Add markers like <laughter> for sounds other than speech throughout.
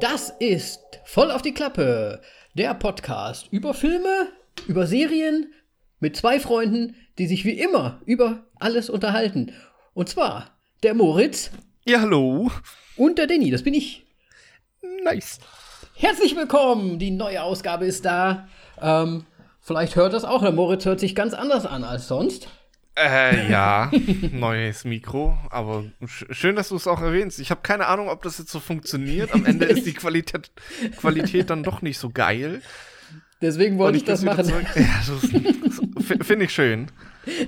Das ist voll auf die Klappe. Der Podcast über Filme, über Serien mit zwei Freunden, die sich wie immer über alles unterhalten. Und zwar der Moritz Ja, hallo. und der Danny, das bin ich. Nice. Herzlich willkommen, die neue Ausgabe ist da. Ähm, vielleicht hört das auch, der Moritz hört sich ganz anders an als sonst. Äh, ja, <laughs> neues Mikro, aber sch schön, dass du es auch erwähnst. Ich habe keine Ahnung, ob das jetzt so funktioniert. Am Ende ist die <laughs> Qualität, Qualität dann doch nicht so geil. Deswegen wollte ich das machen. Ja, finde ich schön.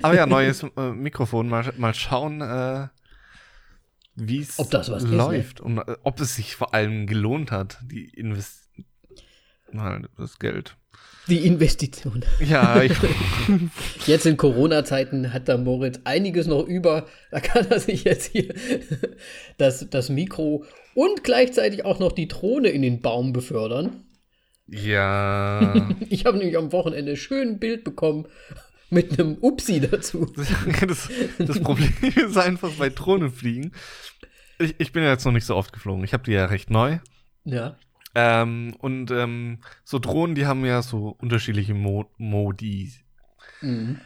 Aber ja, neues äh, Mikrofon. Mal, mal schauen, äh, wie es was ist, ne? läuft und äh, ob es sich vor allem gelohnt hat, die Invest Mal das Geld. Die Investition. Ja, ich, <laughs> Jetzt in Corona-Zeiten hat der Moritz einiges noch über. Da kann er sich jetzt hier das, das Mikro und gleichzeitig auch noch die Drohne in den Baum befördern. ja. <laughs> Ich habe nämlich am Wochenende schön ein Bild bekommen mit einem Upsi dazu. <laughs> das, das Problem ist einfach bei Drohnenfliegen. Ich, ich bin ja jetzt noch nicht so oft geflogen. Ich habe die ja recht neu. Ja. Ähm, und ähm, so Drohnen, die haben ja so unterschiedliche Mo Modi. Mhm.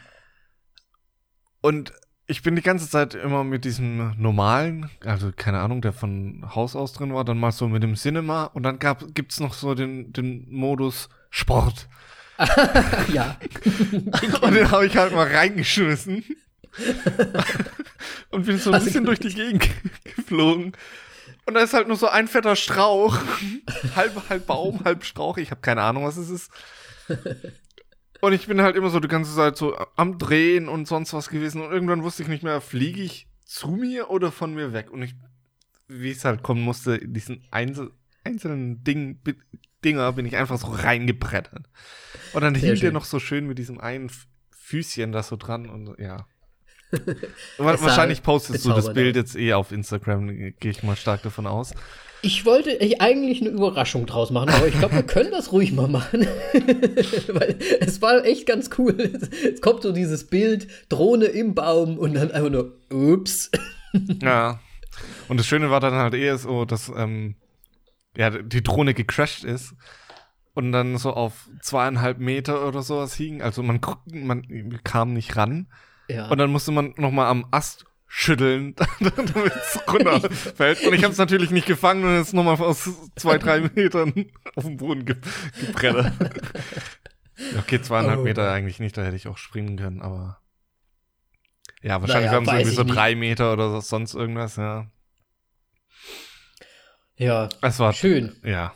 Und ich bin die ganze Zeit immer mit diesem normalen, also keine Ahnung, der von Haus aus drin war, dann mal so mit dem Cinema und dann gab, gibt's noch so den, den Modus Sport. <laughs> Ja. <laughs> Und den habe ich halt mal reingeschmissen. <laughs> und bin so ein bisschen durch die Gegend geflogen. Und da ist halt nur so ein fetter Strauch. <laughs> halb, halb Baum, halb Strauch. Ich habe keine Ahnung, was es ist. <laughs> Und ich bin halt immer so die ganze Zeit so am Drehen und sonst was gewesen. Und irgendwann wusste ich nicht mehr, fliege ich zu mir oder von mir weg. Und ich, wie es halt kommen musste, in diesen Einzel einzelnen Ding, Dinger bin ich einfach so reingebrettert. Und dann Sehr hing der schön. noch so schön mit diesem einen Füßchen da so dran und ja. <laughs> Wahrscheinlich postest du das Bild jetzt eh auf Instagram, gehe ich mal stark davon aus. Ich wollte ich eigentlich eine Überraschung draus machen, aber ich glaube, wir können das ruhig mal machen. <laughs> Weil es war echt ganz cool. Es, kommt so dieses Bild, Drohne im Baum und dann einfach nur, ups. <laughs> Ja. Und das Schöne war dann halt eher so, dass ähm, ja, die Drohne gecrashed ist und dann so auf zweieinhalb Meter oder sowas hing. Also man, man kam nicht ran. Ja. Und dann musste man noch mal am Ast schütteln, <laughs> damit es runterfällt. Und ich habe es natürlich nicht gefangen und ist noch mal aus zwei, drei <laughs> Metern auf den Boden ge gebrettert. okay, zweieinhalb Oh. Meter eigentlich nicht, da hätte ich auch springen können, aber ja, wahrscheinlich Naja, haben sie irgendwie so ich nicht. drei Meter oder so- sonst irgendwas, ja. ja, Es war schön. Ja.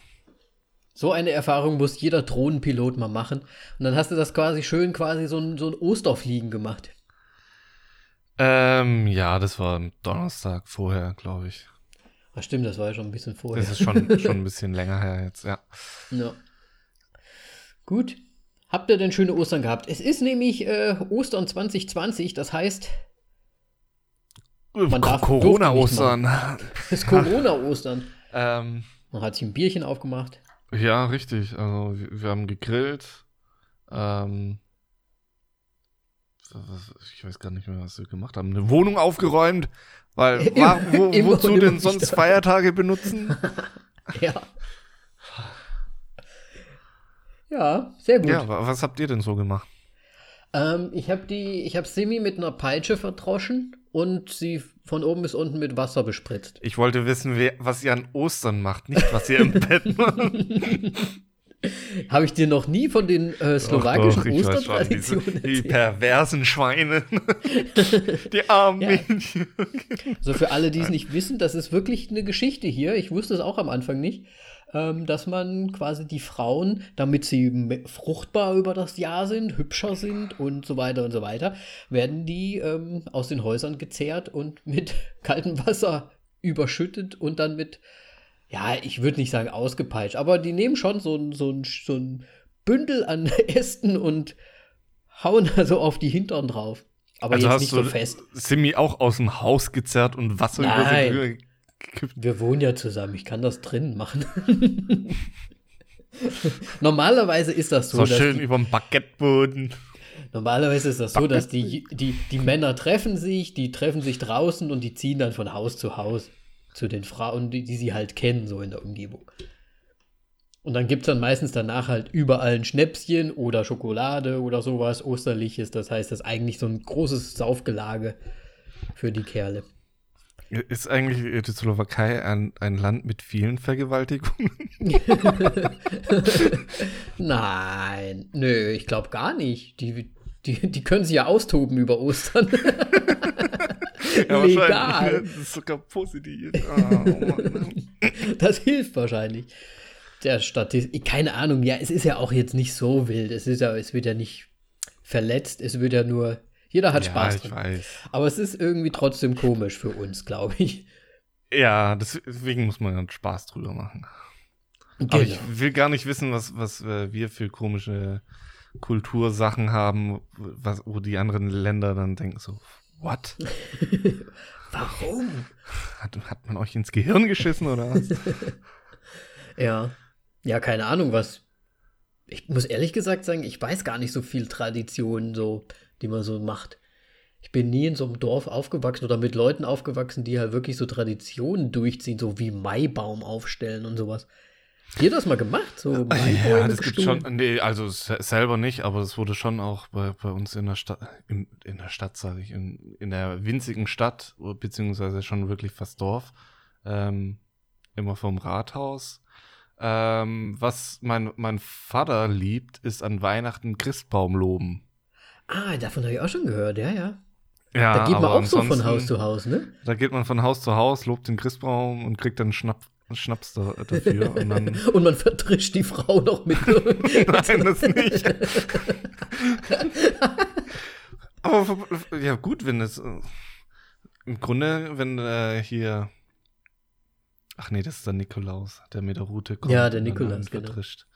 So eine Erfahrung muss jeder Drohnenpilot mal machen. Und dann hast du das quasi schön quasi so ein, so ein Osterfliegen gemacht. Ähm, ja, das war am Donnerstag vorher, glaube ich. Ach stimmt, das war ja schon ein bisschen vorher. Das ist schon, <laughs> schon ein bisschen länger her jetzt, ja. Ja. Gut. Habt ihr denn schöne Ostern gehabt? Es ist nämlich äh, Ostern 2020, das heißt, Man darf- Corona-Ostern. es ist Corona-Ostern. <laughs> ähm, Man hat sich ein Bierchen aufgemacht. ja, richtig. Also, wir, wir haben gegrillt. Ähm, was- ich weiß gar nicht mehr, was wir gemacht haben. Eine Wohnung aufgeräumt. Weil, <laughs> war, wo, <laughs> wozu denn sonst. Feiertage benutzen? <laughs> Ja. Ja, sehr gut. ja, wa- was habt ihr denn so gemacht? Ähm, ich habe die, ich habe Simi mit einer Peitsche verdroschen und sie von oben bis unten mit Wasser bespritzt. Ich wollte wissen, wer, was ihr an Ostern macht, nicht was ihr im Bett macht. <laughs> Habe ich dir noch nie von den äh, slowakischen Doch, doch, Ostertraditionen Die perversen Schweine. <laughs> die armen Ja. Mädchen. Also für alle, die es nicht wissen, das ist wirklich eine Geschichte hier. Ich wusste es auch am Anfang nicht, ähm, dass man quasi die Frauen, damit sie fruchtbar über das Jahr sind, hübscher sind und so weiter und so weiter, werden die ähm, aus den Häusern gezehrt und mit <laughs> kaltem Wasser überschüttet und dann mit, ja, ich würde nicht sagen ausgepeitscht, aber die nehmen schon so ein, so ein, so ein Bündel an <laughs> Ästen und hauen also auf die Hintern drauf. Aber Also jetzt nicht so fest. Simi auch aus dem Haus gezerrt und Wasser über Nein. sie drüber gekippt. Wir wohnen ja zusammen, ich kann das drinnen machen. <laughs> Normalerweise ist das so, So dass schön die, über dem Baguetteboden. Normalerweise ist das so, dass die, die, die Männer treffen sich, die treffen sich draußen und die ziehen dann von Haus zu Haus zu den Frauen, die, die sie halt kennen, so in der Umgebung. Und dann gibt es dann meistens danach halt überall ein Schnäpschen oder Schokolade oder sowas Osterliches. Das heißt, das ist eigentlich so ein großes Saufgelage für die Kerle. Ist eigentlich die Slowakei ein, ein Land mit vielen Vergewaltigungen? <laughs> Nein, nö, ich glaube gar nicht. Die, die, die können sich ja austoben über Ostern. <laughs> ja, Legal. Das ist sogar positiv. Oh. Das hilft wahrscheinlich. Der Statistik, keine Ahnung, ja, es ist ja auch jetzt nicht so wild. Es ist ja, es wird ja nicht verletzt, es wird ja nur, jeder hat ja, Spaß dran. weiß. Aber es ist irgendwie trotzdem komisch für uns, glaube ich. Ja, deswegen muss man Spaß drüber machen. Genau. Aber ich will gar nicht wissen, was, was äh, wir für komische Kultursachen haben, was, wo die anderen Länder dann denken so, what? <laughs> Warum? Hat, hat man euch ins Gehirn geschissen oder was? <laughs> Ja. Ja, keine Ahnung, was. Ich muss ehrlich gesagt sagen, ich weiß gar nicht so viel Traditionen, so, die man so macht. Ich bin nie in so einem Dorf aufgewachsen oder mit Leuten aufgewachsen, die halt wirklich so Traditionen durchziehen, so wie Maibaum aufstellen und sowas. Habt ihr das mal gemacht? So ja, das gibt schon, nee, also se- selber nicht, aber es wurde schon auch bei, bei uns in der Stadt, in, in der Stadt sage ich, in, in der winzigen Stadt, beziehungsweise schon wirklich fast Dorf, ähm, immer vom Rathaus. Ähm, was mein, mein Vater liebt, ist an Weihnachten Christbaum loben. Ah, davon habe ich auch schon gehört, ja, ja. Ja, Da geht man auch so von Haus zu Haus, ne? Da geht man von Haus zu Haus, lobt den Christbaum und kriegt dann Schnapp, Schnaps da, dafür. <laughs> und dann Und man vertrischt die Frau noch mit. <laughs> Nein, das nicht. Aber ja, gut, wenn es äh, im Grunde, wenn äh, hier. Ach nee, das ist der Nikolaus, der mit der Rute kommt. Ja, der Nikolaus, genau. vertrischt.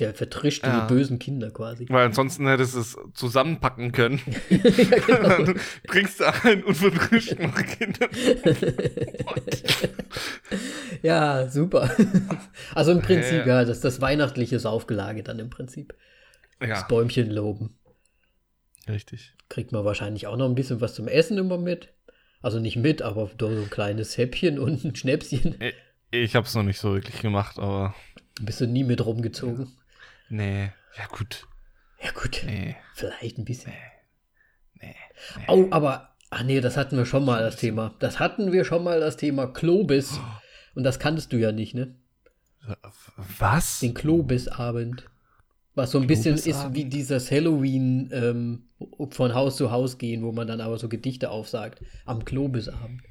Der vertrischt Ja. die bösen Kinder quasi. Weil ansonsten hättest du es zusammenpacken können. <laughs> ja, genau. dann bringst du ein und vertrischt noch <laughs> Kinder. ja, super. Also im Prinzip, Ja. ja, das ist das weihnachtliche Saufgelage dann im Prinzip. Ja, Das Bäumchen loben. richtig. Kriegt man wahrscheinlich auch noch ein bisschen was zum Essen immer mit. Also nicht mit, aber so ein kleines Häppchen und ein Schnäpschen. Ich, ich hab's noch nicht so wirklich gemacht, aber Bist du nie mit rumgezogen. Nee. Ja, gut. Ja gut, Nee. vielleicht ein bisschen. Nee. Oh, aber, ach nee, das hatten wir schon mal das Thema. Das hatten wir schon mal das Thema Klobis. Und das kanntest du ja nicht, ne? Was? Den Klobisabend. Was so ein bisschen ist wie dieses Halloween ähm, von Haus zu Haus gehen, wo man dann aber so Gedichte aufsagt. Am Klobisabend.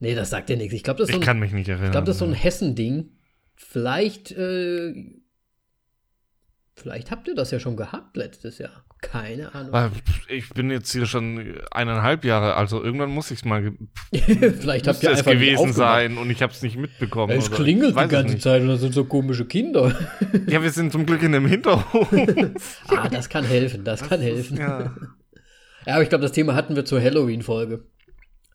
Nee, das sagt ja nichts. Ich glaube, das ist so Ich ein, kann mich nicht erinnern. ich das ist so ein Hessen-Ding. Vielleicht, äh, vielleicht habt ihr das ja schon gehabt letztes Jahr. Keine Ahnung. Ich bin jetzt hier schon eineinhalb Jahre, also irgendwann muss ich es mal <laughs> vielleicht habt ihr es gewesen sein und ich habe es nicht mitbekommen. Es oder- klingelt die ganze. Zeit und das sind so komische Kinder. <laughs> Ja, wir sind zum Glück in dem Hinterhof. <laughs> ah, das kann helfen, das kann helfen. ja. Ja, aber ich glaube, das Thema hatten wir zur Halloween-Folge.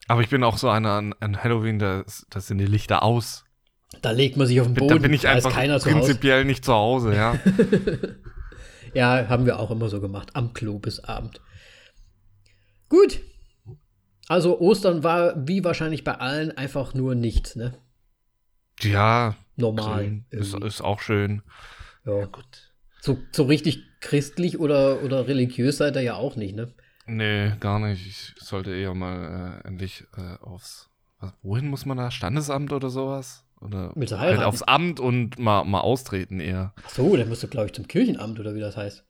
Aber ich bin auch so einer an, an Halloween, da, ist- da sind die Lichter aus. Da legt man sich auf den Boden, da bin ich da einfach keiner zu Hause. prinzipiell nicht zu Hause, ja. <laughs> Ja, haben wir auch immer so gemacht, am Klo bis Abend. Gut. Also Ostern war wie wahrscheinlich bei allen einfach nur nichts, ne? ja, Normal. ist, ist auch schön. ja. So, so richtig christlich oder, oder religiös seid ihr ja auch nicht, ne? Nee, gar nicht. Ich sollte eher mal äh, endlich äh, aufs. Was, wohin muss man da? Standesamt oder sowas? Oder Willst du halt aufs Amt und mal, mal austreten eher. Ach so, dann musst du, glaube ich, zum Kirchenamt oder wie das heißt.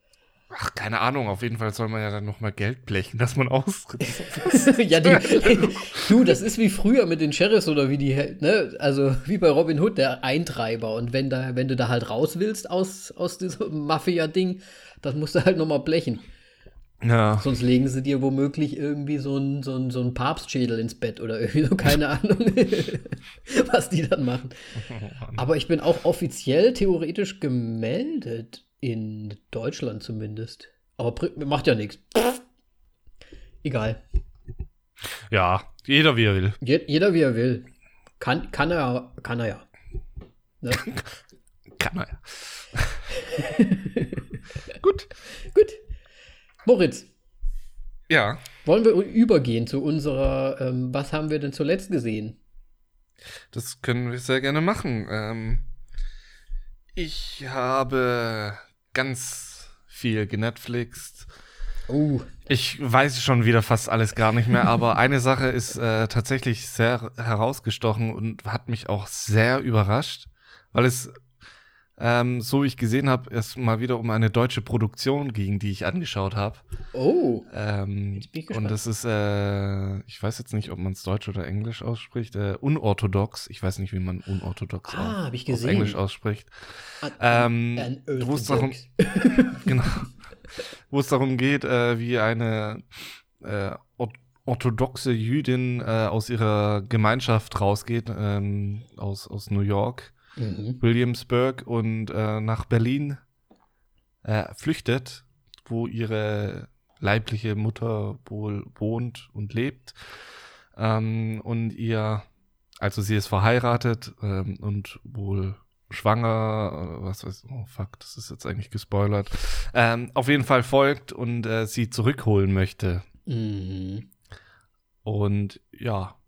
Ach, keine Ahnung. Auf jeden Fall soll man ja dann noch mal Geld blechen, dass man austritt. <laughs> ja, die, du, das ist wie früher mit den Sheriffs oder wie die, ne, also wie bei Robin Hood, der Eintreiber. Und wenn da, wenn du da halt raus willst aus, aus diesem Mafia-Ding, dann musst du halt nochmal blechen. Ja. Sonst legen sie dir womöglich irgendwie so ein, so ein, so ein Papstschädel ins Bett oder <laughs> irgendwie so, keine Ahnung, <laughs> was die dann machen. <laughs> Aber ich bin auch offiziell theoretisch gemeldet, in Deutschland zumindest. Aber macht ja nichts. Egal. Ja, jeder wie er will. Je, jeder wie er will. Kann, kann er, kann er ja. Ne? Kann man ja. Gut. Gut. Moritz, Ja. wollen wir übergehen zu unserer, ähm, was haben wir denn zuletzt gesehen? Das können wir sehr gerne machen. Ähm, ich habe ganz viel genetflixt. Oh, Ich weiß schon wieder fast alles gar nicht mehr, aber eine Sache ist äh, tatsächlich sehr herausgestochen und hat mich auch sehr überrascht, weil es, ähm, so wie ich gesehen habe, erst mal wieder um eine deutsche Produktion ging, die ich angeschaut habe. oh, Ähm, und das ist, äh, ich weiß jetzt nicht, ob man es Deutsch oder Englisch ausspricht, äh, unorthodox. Ich weiß nicht, wie man unorthodox Ah, auf, auf. Englisch ausspricht. An- Ähm, an wo es darum, Orthodox. <laughs> genau, wo es darum geht, äh, wie eine äh, or- orthodoxe Jüdin äh, aus ihrer Gemeinschaft rausgeht, ähm, aus, aus New York, Mhm. Williamsburg und äh, nach Berlin äh, flüchtet, wo ihre leibliche Mutter wohl wohnt und lebt. Ähm, und ihr, also sie ist verheiratet ähm, und wohl schwanger, äh, was weiß oh fuck, das ist jetzt eigentlich gespoilert, ähm, auf jeden Fall folgt und äh, sie zurückholen möchte. Mhm. Und ja,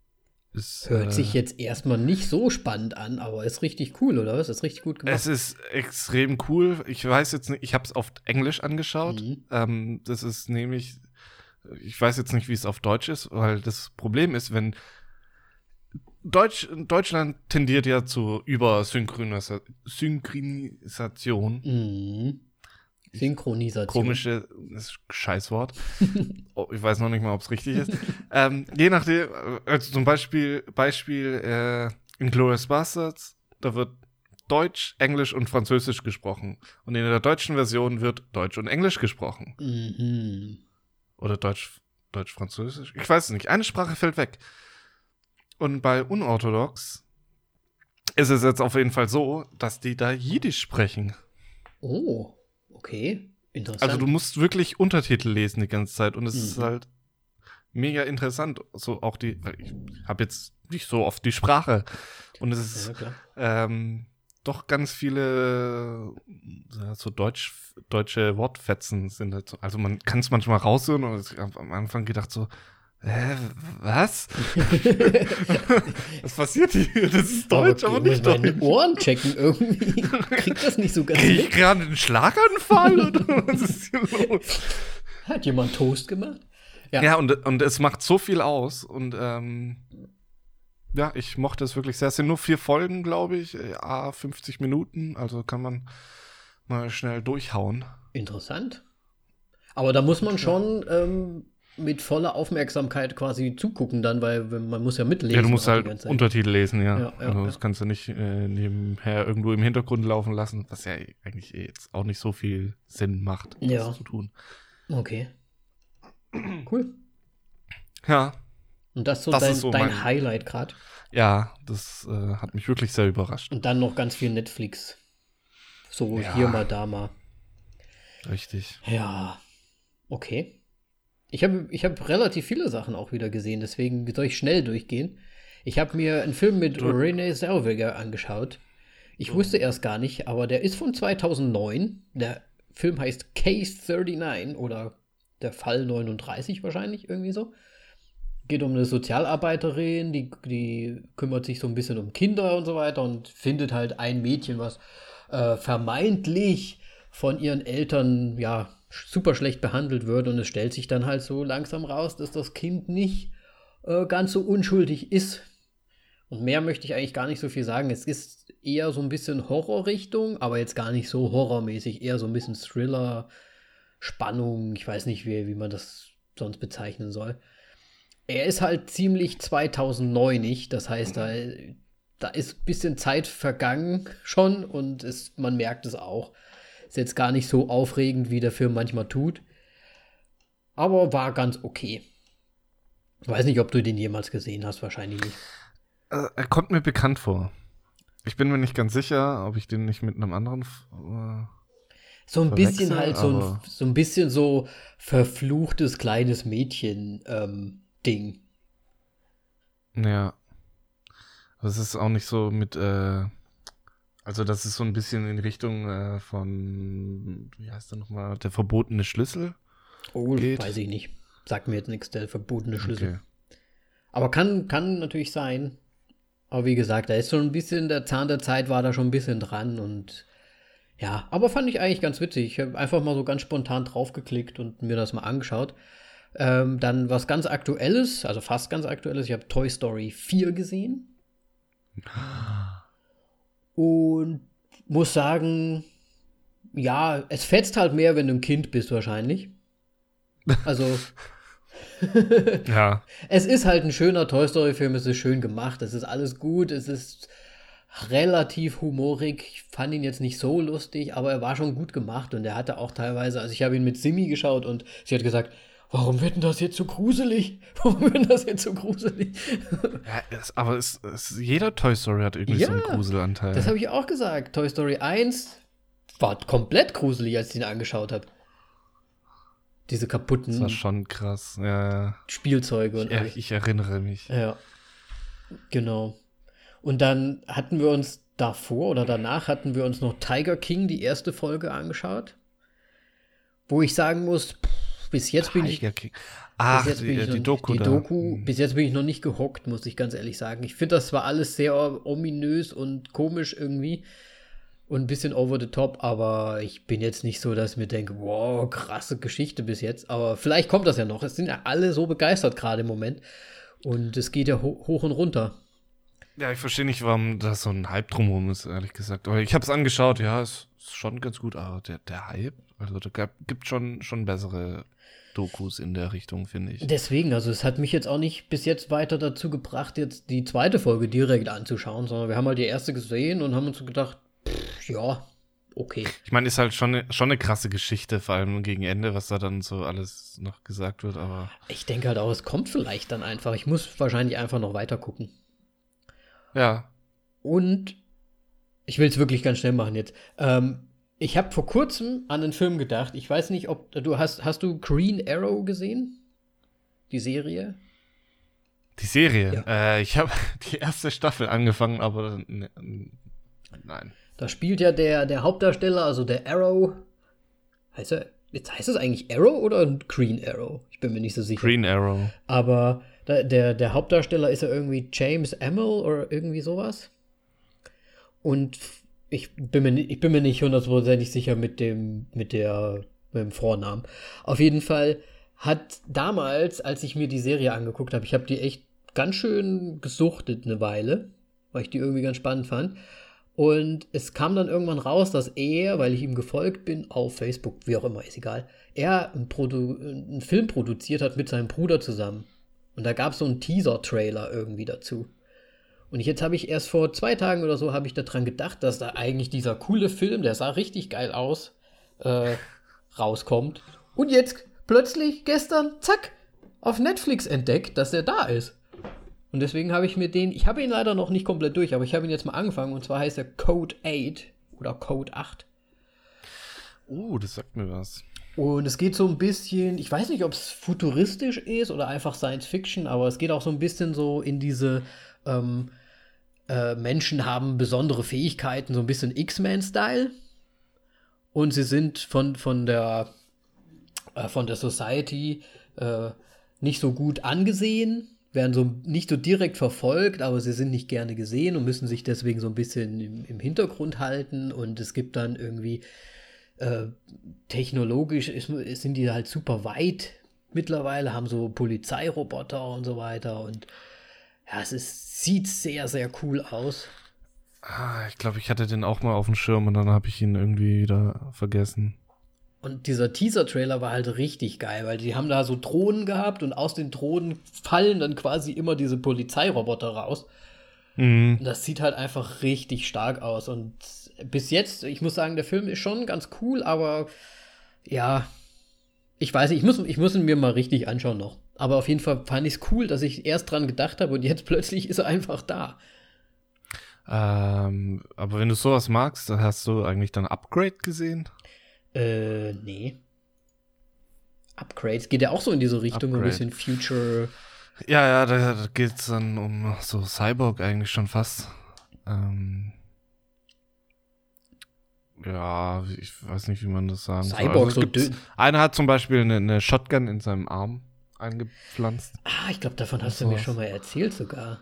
ist, Hört äh, sich jetzt erstmal nicht so spannend an, aber ist richtig cool, oder was? Ist richtig gut gemacht. Es ist extrem cool. Ich weiß jetzt nicht, ich habe es auf Englisch angeschaut. Mhm. Ähm, das ist nämlich, ich weiß jetzt nicht, wie es auf Deutsch ist, weil das Problem ist, wenn Deutsch, Deutschland tendiert ja zu Übersynchronisa- Synchronisation. Mhm. Synchronisation. Komische Scheißwort. <laughs> oh, ich weiß noch nicht mal, ob es richtig ist. ähm, je nachdem, also zum Beispiel, Beispiel äh, in Glorious Bastards, da wird Deutsch, Englisch und Französisch gesprochen. Und in der deutschen Version wird Deutsch und Englisch gesprochen. Mhm. Oder Deutsch, Deutsch, Französisch. Ich weiß es nicht. Eine Sprache fällt weg. Und bei Unorthodox ist es jetzt auf jeden Fall so, dass die da Jiddisch sprechen. Oh, okay. Interessant. Also du musst wirklich Untertitel lesen die ganze Zeit und es ist Mhm. halt mega interessant. So auch die, ich habe jetzt nicht so oft die Sprache und es ist ja, ähm, doch ganz viele so deutsch, deutsche Wortfetzen sind halt so. Also man kann es manchmal raushören und ich habe am Anfang gedacht so, hä, was? <laughs> was passiert hier? Das ist Deutsch, aber, aber nicht meine Deutsch. Ohren checken irgendwie. Kriegt das nicht so ganz Krieg ich gerade einen Schlaganfall oder was ist hier los? Hat jemand Toast gemacht? Ja. Ja, und, und es macht so viel aus. Und ähm, ja, ich mochte es wirklich sehr. Es sind nur vier Folgen, glaube ich. äh, A, 50 Minuten. Also kann man mal schnell durchhauen. Interessant. Aber da muss man schon ähm, mit voller Aufmerksamkeit quasi zugucken dann, weil man muss ja mitlesen. ja, du musst halt. Untertitel lesen, ja. Ja, ja, also ja. das kannst du nicht äh, nebenher irgendwo im Hintergrund laufen lassen, was ja eigentlich eh jetzt auch nicht so viel Sinn macht, das Ja. zu tun. Okay. Cool. Ja, Und das so Das dein, ist so dein mein- Highlight gerade. ja, das äh, hat mich wirklich sehr überrascht. Und dann noch ganz viel Netflix. So Ja. hier mal, da mal. Richtig. Ja. Okay. Ich habe ich hab relativ viele Sachen auch wieder gesehen, deswegen soll ich schnell durchgehen. Ich habe mir einen Film mit Du- Renee Zellweger angeschaut. Ich wusste erst gar nicht, aber der ist von 2009. Der Film heißt Case 39 oder der Fall 39 wahrscheinlich, irgendwie so. Geht um eine Sozialarbeiterin, die, die kümmert sich so ein bisschen um Kinder und so weiter und findet halt ein Mädchen, was äh, vermeintlich von ihren Eltern ja super schlecht behandelt wird und es stellt sich dann halt so langsam raus, dass das Kind nicht äh, ganz so unschuldig ist. Und mehr möchte ich eigentlich gar nicht so viel sagen. Es ist eher so ein bisschen Horrorrichtung, aber jetzt gar nicht so horrormäßig, eher so ein bisschen Thriller, Spannung, ich weiß nicht, wie, wie man das sonst bezeichnen soll. Er ist halt ziemlich 2009, das heißt, da, da ist ein bisschen Zeit vergangen schon und es, man merkt es auch. Ist jetzt gar nicht so aufregend, wie der Film manchmal tut. Aber war ganz okay. Weiß nicht, ob du den jemals gesehen hast, wahrscheinlich nicht. Äh, er kommt mir bekannt vor. Ich bin mir nicht ganz sicher, ob ich den nicht mit einem anderen. f- Äh, So ein bisschen halt so ein, aber- so ein bisschen so verfluchtes kleines Mädchen-Ding. ja. Das ist auch nicht so mit. Äh, also, das ist so ein bisschen in Richtung äh, von. Wie heißt der nochmal? Der verbotene Schlüssel. Oh, geht. weiß ich nicht. Sagt mir jetzt nichts, der verbotene Schlüssel. Okay. Aber kann, kann natürlich sein. Aber wie gesagt, da ist schon ein bisschen, der Zahn der Zeit war da schon ein bisschen dran und ja, aber fand ich eigentlich ganz witzig. Ich habe einfach mal so ganz spontan draufgeklickt und mir das mal angeschaut. Ähm, dann was ganz Aktuelles, also fast ganz Aktuelles. Ich habe Toy Story 4 gesehen. <gasps> Und muss sagen, ja, es fetzt halt mehr, wenn du ein Kind bist, wahrscheinlich. Also, <laughs> Ja. es ist halt ein schöner Toy Story-Film, es ist schön gemacht, es ist alles gut, es ist relativ humorig. Ich fand ihn jetzt nicht so lustig, aber er war schon gut gemacht und er hatte auch teilweise, also ich habe ihn mit Simi geschaut und sie hat gesagt, warum wird denn das jetzt so gruselig? <laughs> Warum wird denn das jetzt so gruselig? ja es, aber es, es, jeder Toy Story hat irgendwie so einen Ja, Gruselanteil. Das habe ich auch gesagt. Toy Story 1 war komplett gruselig, als ich ihn angeschaut habe. Diese das war kaputten schon krass. Ja, ja. Spielzeuge und Ja, alles. ich erinnere mich. Ja, genau. Und dann hatten wir uns davor oder danach hatten wir uns noch Tiger King, die erste Folge, angeschaut. Wo ich sagen muss, pff, bis jetzt bin ich. Ach, bis jetzt die, bin ich noch, die Doku die. Doku, Hm. bis jetzt bin ich noch nicht gehockt, muss ich ganz ehrlich sagen. Ich finde, das zwar alles sehr ominös und komisch irgendwie und ein bisschen over the top, aber ich bin jetzt nicht so, dass ich mir denke, wow, krasse Geschichte bis jetzt. Aber vielleicht kommt das ja noch. Es sind ja alle so begeistert gerade im Moment. Und es geht ja ho hoch und runter. Ja, ich verstehe nicht, warum da so ein Hype drumherum ist, ehrlich gesagt. Aber ich habe es angeschaut, ja, es ist schon ganz gut. Aber der, der Hype, also da gibt schon, schon bessere Dokus in der Richtung, finde ich. Deswegen, also es hat mich jetzt auch nicht bis jetzt weiter dazu gebracht, jetzt die zweite Folge direkt anzuschauen, sondern wir haben halt die erste gesehen und haben uns gedacht, pff, ja, okay. Ich meine, ist halt schon, eine- schon eine krasse Geschichte, vor allem gegen Ende, was da dann so alles noch gesagt wird, aber Ich denke halt auch, es kommt vielleicht dann einfach. Ich muss wahrscheinlich einfach noch weiter gucken. ja. Und ich will es wirklich ganz schnell machen jetzt. Ähm, ich habe vor kurzem an einen Film gedacht. Ich weiß nicht, ob du hast, hast du Green Arrow gesehen? Die Serie? Die Serie, äh, ich habe <laughs> die erste Staffel angefangen, aber ne, nein. Da spielt ja der, der Hauptdarsteller, also der Arrow. Heißt er, jetzt heißt es eigentlich Arrow oder Green Arrow? Ich bin mir nicht so sicher. Green Arrow. Aber da, der, der Hauptdarsteller ist ja irgendwie James Amell oder irgendwie sowas. Und ich bin mir, ich bin mir nicht hundertprozentig sicher mit dem, mit der, mit dem Vornamen. Auf jeden Fall hat damals, als ich mir die Serie angeguckt habe, ich habe die echt ganz schön gesuchtet eine Weile, weil ich die irgendwie ganz spannend fand. Und es kam dann irgendwann raus, dass er, weil ich ihm gefolgt bin, auf Facebook, wie auch immer, ist egal, er einen, Produ einen Film produziert hat mit seinem Bruder zusammen. Und da gab es so einen Teaser-Trailer irgendwie dazu. Und jetzt habe ich erst vor zwei Tagen oder so habe ich daran gedacht, dass da eigentlich dieser coole Film, der sah richtig geil aus, äh, rauskommt. Und jetzt plötzlich gestern, zack, auf Netflix entdeckt, dass er da ist. Und deswegen habe ich mir den, ich habe ihn leider noch nicht komplett durch, aber ich habe ihn jetzt mal angefangen und zwar heißt er Code 8 oder Code 8. Oh, das sagt mir was. Und es geht so ein bisschen, ich weiß nicht, ob es futuristisch ist oder einfach Science Fiction, aber es geht auch so ein bisschen so in diese ähm, äh, Menschen haben besondere Fähigkeiten, so ein bisschen X-Men-Style. Und sie sind von, von der äh, von der Society äh, nicht so gut angesehen, werden so nicht so direkt verfolgt, aber sie sind nicht gerne gesehen und müssen sich deswegen so ein bisschen im, im Hintergrund halten. Und es gibt dann irgendwie äh, technologisch ist, sind die halt super weit mittlerweile, haben so Polizeiroboter und so weiter. Und ja, es ist, sieht sehr, sehr cool aus. Ah, ich glaube, ich hatte den auch mal auf dem Schirm und dann habe ich ihn irgendwie wieder vergessen. Und dieser Teaser-Trailer war halt richtig geil, weil die haben da so Drohnen gehabt und aus den Drohnen fallen dann quasi immer diese Polizeiroboter raus. Mhm. Das sieht halt einfach richtig stark aus. Und bis jetzt, ich muss sagen, der Film ist schon ganz cool, aber ja, ich weiß nicht, ich muss, ich muss ihn mir mal richtig anschauen noch. Aber auf jeden Fall fand ich es cool, dass ich erst dran gedacht habe und jetzt <laughs> plötzlich ist er einfach da. Ähm, aber wenn du sowas magst, dann hast du eigentlich dann Upgrade gesehen? Äh, nee. Upgrades geht ja auch so in diese Richtung, Upgrade. ein bisschen Future. Ja, ja, da, da geht es dann um so Cyborg eigentlich schon fast. Ähm, ja, ich weiß nicht, wie man das sagen soll. Cyborg, Also so dünn. Einer hat zum Beispiel eine, eine Shotgun in seinem Arm eingepflanzt. Ah, ich glaube, davon hast du mir schon mal erzählt sogar.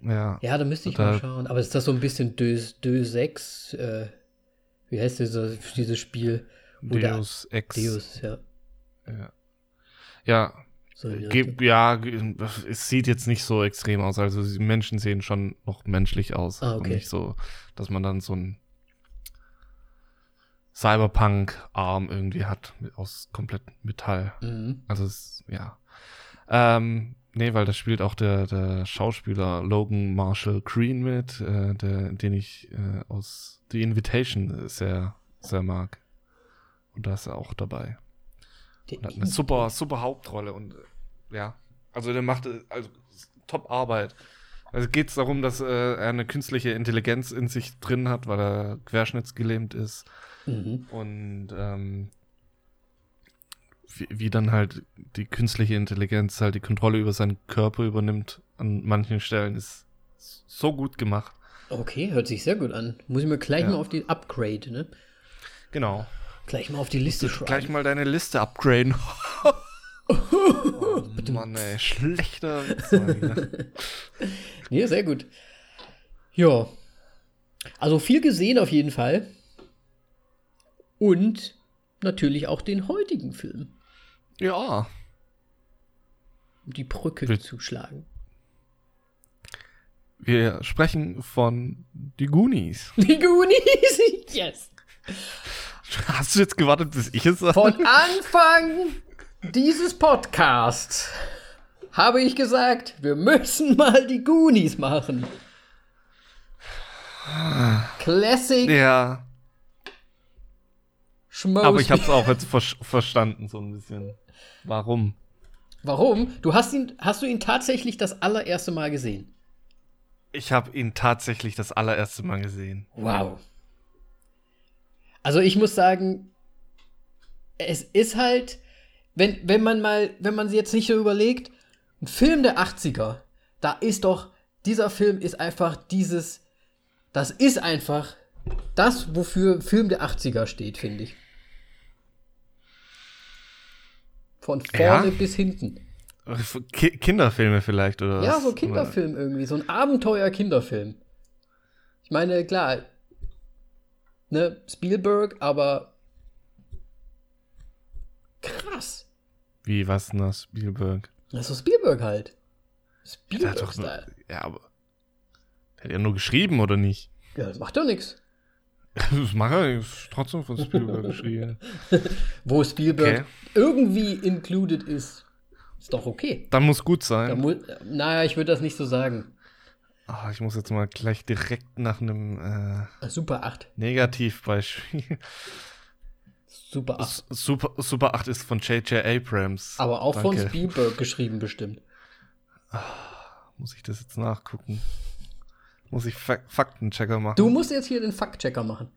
Ja. Ja, da müsste ich Da- mal schauen. Aber ist das so ein bisschen Dö, Dö 6? Äh, wie heißt diese, dieses Spiel? Wo der- Deus Ex. Deus, ja. Ja. Ja, So ja, es sieht jetzt nicht so extrem aus. Also die Menschen sehen schon noch menschlich aus. Ah, Und okay. nicht so, dass man dann so einen Cyberpunk-Arm irgendwie hat mit, aus komplett Metall. Mhm. Also es, ja. Ähm, nee, weil da spielt auch der, der Schauspieler Logan Marshall Green mit, äh, der, den ich äh, aus The Invitation sehr, sehr mag. Und da ist er auch dabei. Und hat eine super, super Hauptrolle und äh, ja, also der macht äh, also top Arbeit. Also geht es darum, dass äh, er eine künstliche Intelligenz in sich drin hat, weil er querschnittsgelähmt ist Mhm. und ähm, wie, wie dann halt die künstliche Intelligenz halt die Kontrolle über seinen Körper übernimmt an manchen Stellen ist so gut gemacht. Okay, hört sich sehr gut an. Muss ich mir gleich Ja. mal auf die Upgrade, ne? Genau. Gleich mal auf die Liste schreiben. Gleich mal deine Liste upgraden. <laughs> oh, Mann, ey, schlechter Witz mal wieder. Ja, sehr gut. Ja. Also viel gesehen auf jeden Fall. Und natürlich auch den heutigen Film, Ja. um die Brücke Will- zu schlagen. Wir sprechen von die Goonies. <laughs> Die Goonies! <laughs> Yes! Hast du jetzt gewartet, bis ich es sage? Von Anfang dieses Podcasts habe ich gesagt, wir müssen mal die Goonies machen. Classic Ja, Schmoes. aber ich habe es auch jetzt ver verstanden, so ein bisschen. Warum? Warum? Du hast ihn, hast du ihn tatsächlich das allererste Mal gesehen? Ich habe ihn tatsächlich das allererste Mal gesehen. Wow. Also ich muss sagen, es ist halt, wenn, wenn man mal, wenn man sich jetzt nicht so überlegt, ein Film der 80er, da ist doch, dieser Film ist einfach dieses, das ist einfach das, wofür Film der 80er steht, finde ich. Von vorne Ja? bis hinten. Ki Kinderfilme vielleicht, oder Ja, was? so Kinderfilm irgendwie, so ein Abenteuer-Kinderfilm. Ich meine, klar, ne, Spielberg, aber krass. Wie, was denn das, Spielberg? Das ist so Spielberg halt. Spielberg-Style. ja, aber. Der hat ja nur geschrieben, oder nicht? Ja, das macht doch nichts. <laughs> Das macht er ist trotzdem von Spielberg geschrieben. <laughs> Wo Spielberg Okay. irgendwie included ist, ist doch okay. Dann muss gut sein. mu naja, ich würde das nicht so sagen. Ah, ich muss jetzt mal gleich direkt nach einem äh, Super 8. Negativbeispiel. Super 8. S- Super, Super 8 ist von J.J. Abrams. Aber auch von Danke. Spielberg geschrieben bestimmt. Muss ich das jetzt nachgucken? Muss ich Fak Faktenchecker machen? Du musst jetzt hier den Faktchecker machen.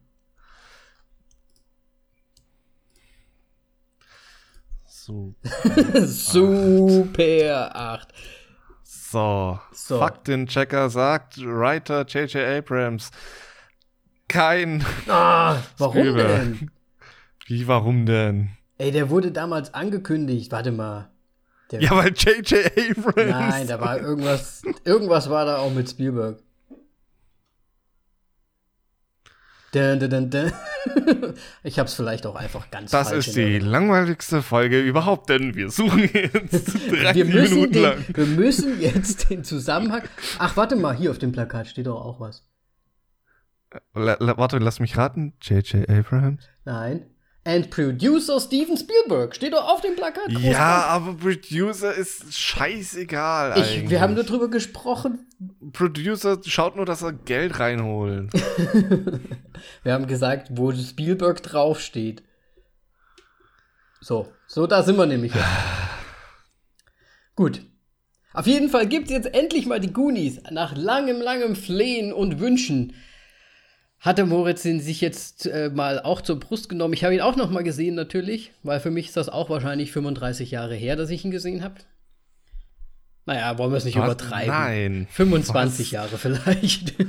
So. <laughs> Super 8. So. So. Faktenchecker sagt Writer J.J. Abrams. Kein. Ah, warum Spielberg. denn? <laughs> Wie, warum denn? Ey, der wurde damals angekündigt. Warte mal. Der, Ja, weil J.J. Abrams. nein, da war irgendwas. Irgendwas war da auch mit Spielberg. Dun, dun, dun. <laughs> Ich hab's vielleicht auch einfach ganz Das falsch ist in die langweiligste Folge überhaupt, denn wir suchen jetzt drei <laughs> wir müssen, Minuten den, lang. wir müssen jetzt den Zusammenhang. Ach, warte mal, hier auf dem Plakat steht doch auch was. La, la, warte, lass mich raten. J.J. Abrams? Nein. And Producer Steven Spielberg. Steht doch auf dem Plakat. groß Ja, aber Producer ist scheißegal Ich, wir haben nur drüber gesprochen. Producer schaut nur, dass er Geld reinholt. <laughs> Wir haben gesagt, wo Spielberg draufsteht. So, so da sind wir nämlich jetzt. Gut. Auf jeden Fall gibt's jetzt endlich mal die Goonies. Nach langem, langem Flehen und Wünschen hatte Moritz ihn sich jetzt äh, mal auch zur Brust genommen. Ich habe ihn auch noch mal gesehen natürlich, weil für mich ist das auch wahrscheinlich 35 Jahre her, dass ich ihn gesehen habe. Naja, wollen wir es nicht Was? übertreiben. Nein. 25 Was? Jahre vielleicht. <laughs>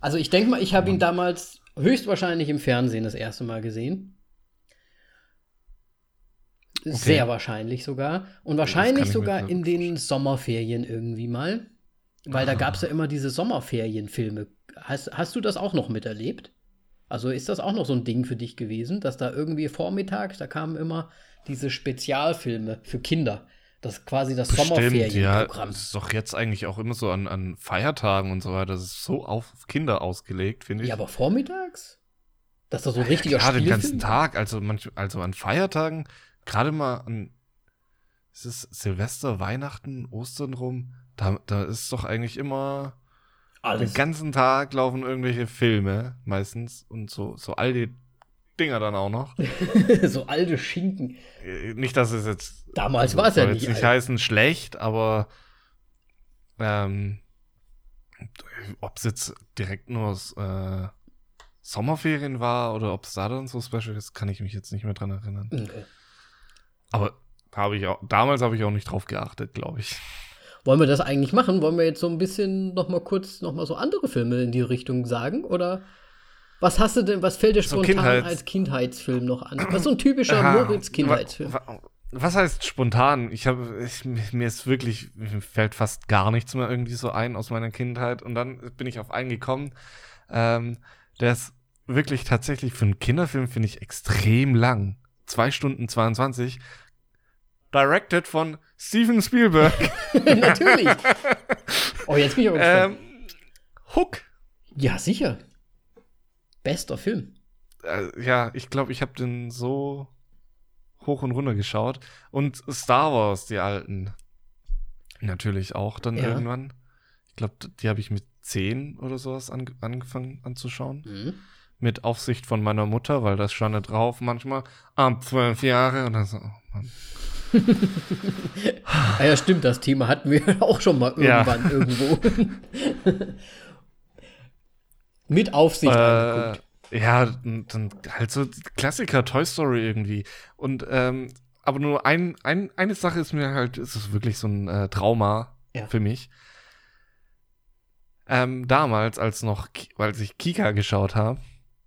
Also ich denke mal, ich habe ihn damals höchstwahrscheinlich im Fernsehen das erste Mal gesehen. Sehr wahrscheinlich sogar. Und wahrscheinlich sogar in den Sommerferien irgendwie mal. Weil da gab es ja immer diese Sommerferienfilme. Hast, hast du das auch noch miterlebt? Also ist das auch noch so ein Ding für dich gewesen, dass da irgendwie vormittags, da kamen immer diese Spezialfilme für Kinder. Das ist quasi das Sommerferienprogramm. Ja, das ist doch jetzt eigentlich auch immer so an, an Feiertagen und so weiter. Das ist so auf Kinder ausgelegt, finde ich. Ja, aber vormittags? Das ist doch so ein richtiger ja, Spielfilm. den ganzen Tag. Also, manch, also an Feiertagen, gerade mal an ist es Silvester, Weihnachten, Ostern rum, da, da ist doch eigentlich immer Alles. den ganzen Tag laufen irgendwelche Filme meistens und so, so alte Dinger dann auch noch. <laughs> so alte Schinken. Äh, nicht, dass es jetzt. Damals also, war es ja nicht. nicht heißen schlecht, aber ähm, ob es jetzt direkt nur äh, Sommerferien war oder ob es da dann so special ist, kann ich mich jetzt nicht mehr dran erinnern. Okay. Aber habe ich auch, damals habe ich auch nicht drauf geachtet, glaube ich. Wollen wir das eigentlich machen? Wollen wir jetzt so ein bisschen noch mal kurz noch mal so andere Filme in die Richtung sagen oder was hast du denn, was fällt dir so spontan Kindheits als Kindheitsfilm noch an? Was ist so ein typischer Moritz Kindheitsfilm? Was heißt spontan? Ich habe mir ist wirklich mir fällt fast gar nichts mehr irgendwie so ein aus meiner Kindheit und dann bin ich auf einen gekommen. Ähm, der ist wirklich tatsächlich für einen Kinderfilm finde ich extrem lang. Zwei Stunden 22 directed von Steven Spielberg. <laughs> Natürlich. Oh, jetzt bin ich aber gespannt. Ähm, Hook. Ja, sicher. Bester Film. Äh, ja, ich glaube, ich habe den so hoch und runter geschaut. Und Star Wars, die alten. Natürlich auch dann ja. irgendwann. Ich glaube, die habe ich mit zehn oder sowas an, angefangen anzuschauen. Mhm. Mit Aufsicht von meiner Mutter, weil das stand drauf manchmal. Ab zwölf Jahre. Und dann so, oh Mann. Ah ja, stimmt, das Thema hatten wir <laughs> auch schon mal irgendwann ja. irgendwo. Mit Aufsicht äh, angeguckt. Ja, dann halt so Klassiker, Toy Story irgendwie. Und ähm, aber nur ein, ein, eine Sache ist mir halt, ist es wirklich so ein äh, Trauma ja. für mich. Ähm, damals, als noch, weil ich Kika geschaut habe.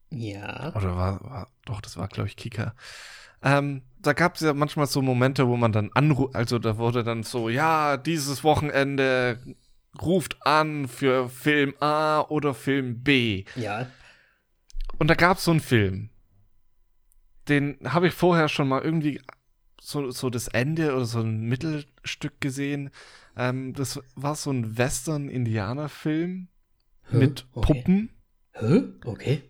Ja. Oder war, war doch, das war, glaube ich, Kika. Ähm, da gab es ja manchmal so Momente, wo man dann anruft, also da wurde dann so, ja, dieses Wochenende ruft an für Film A oder Film B. Ja. Und da gab es so einen Film. Den habe ich vorher schon mal irgendwie so, so das Ende oder so ein Mittelstück gesehen. Ähm, das war so ein Western-Indianer-Film mit okay. Puppen. Hä? Okay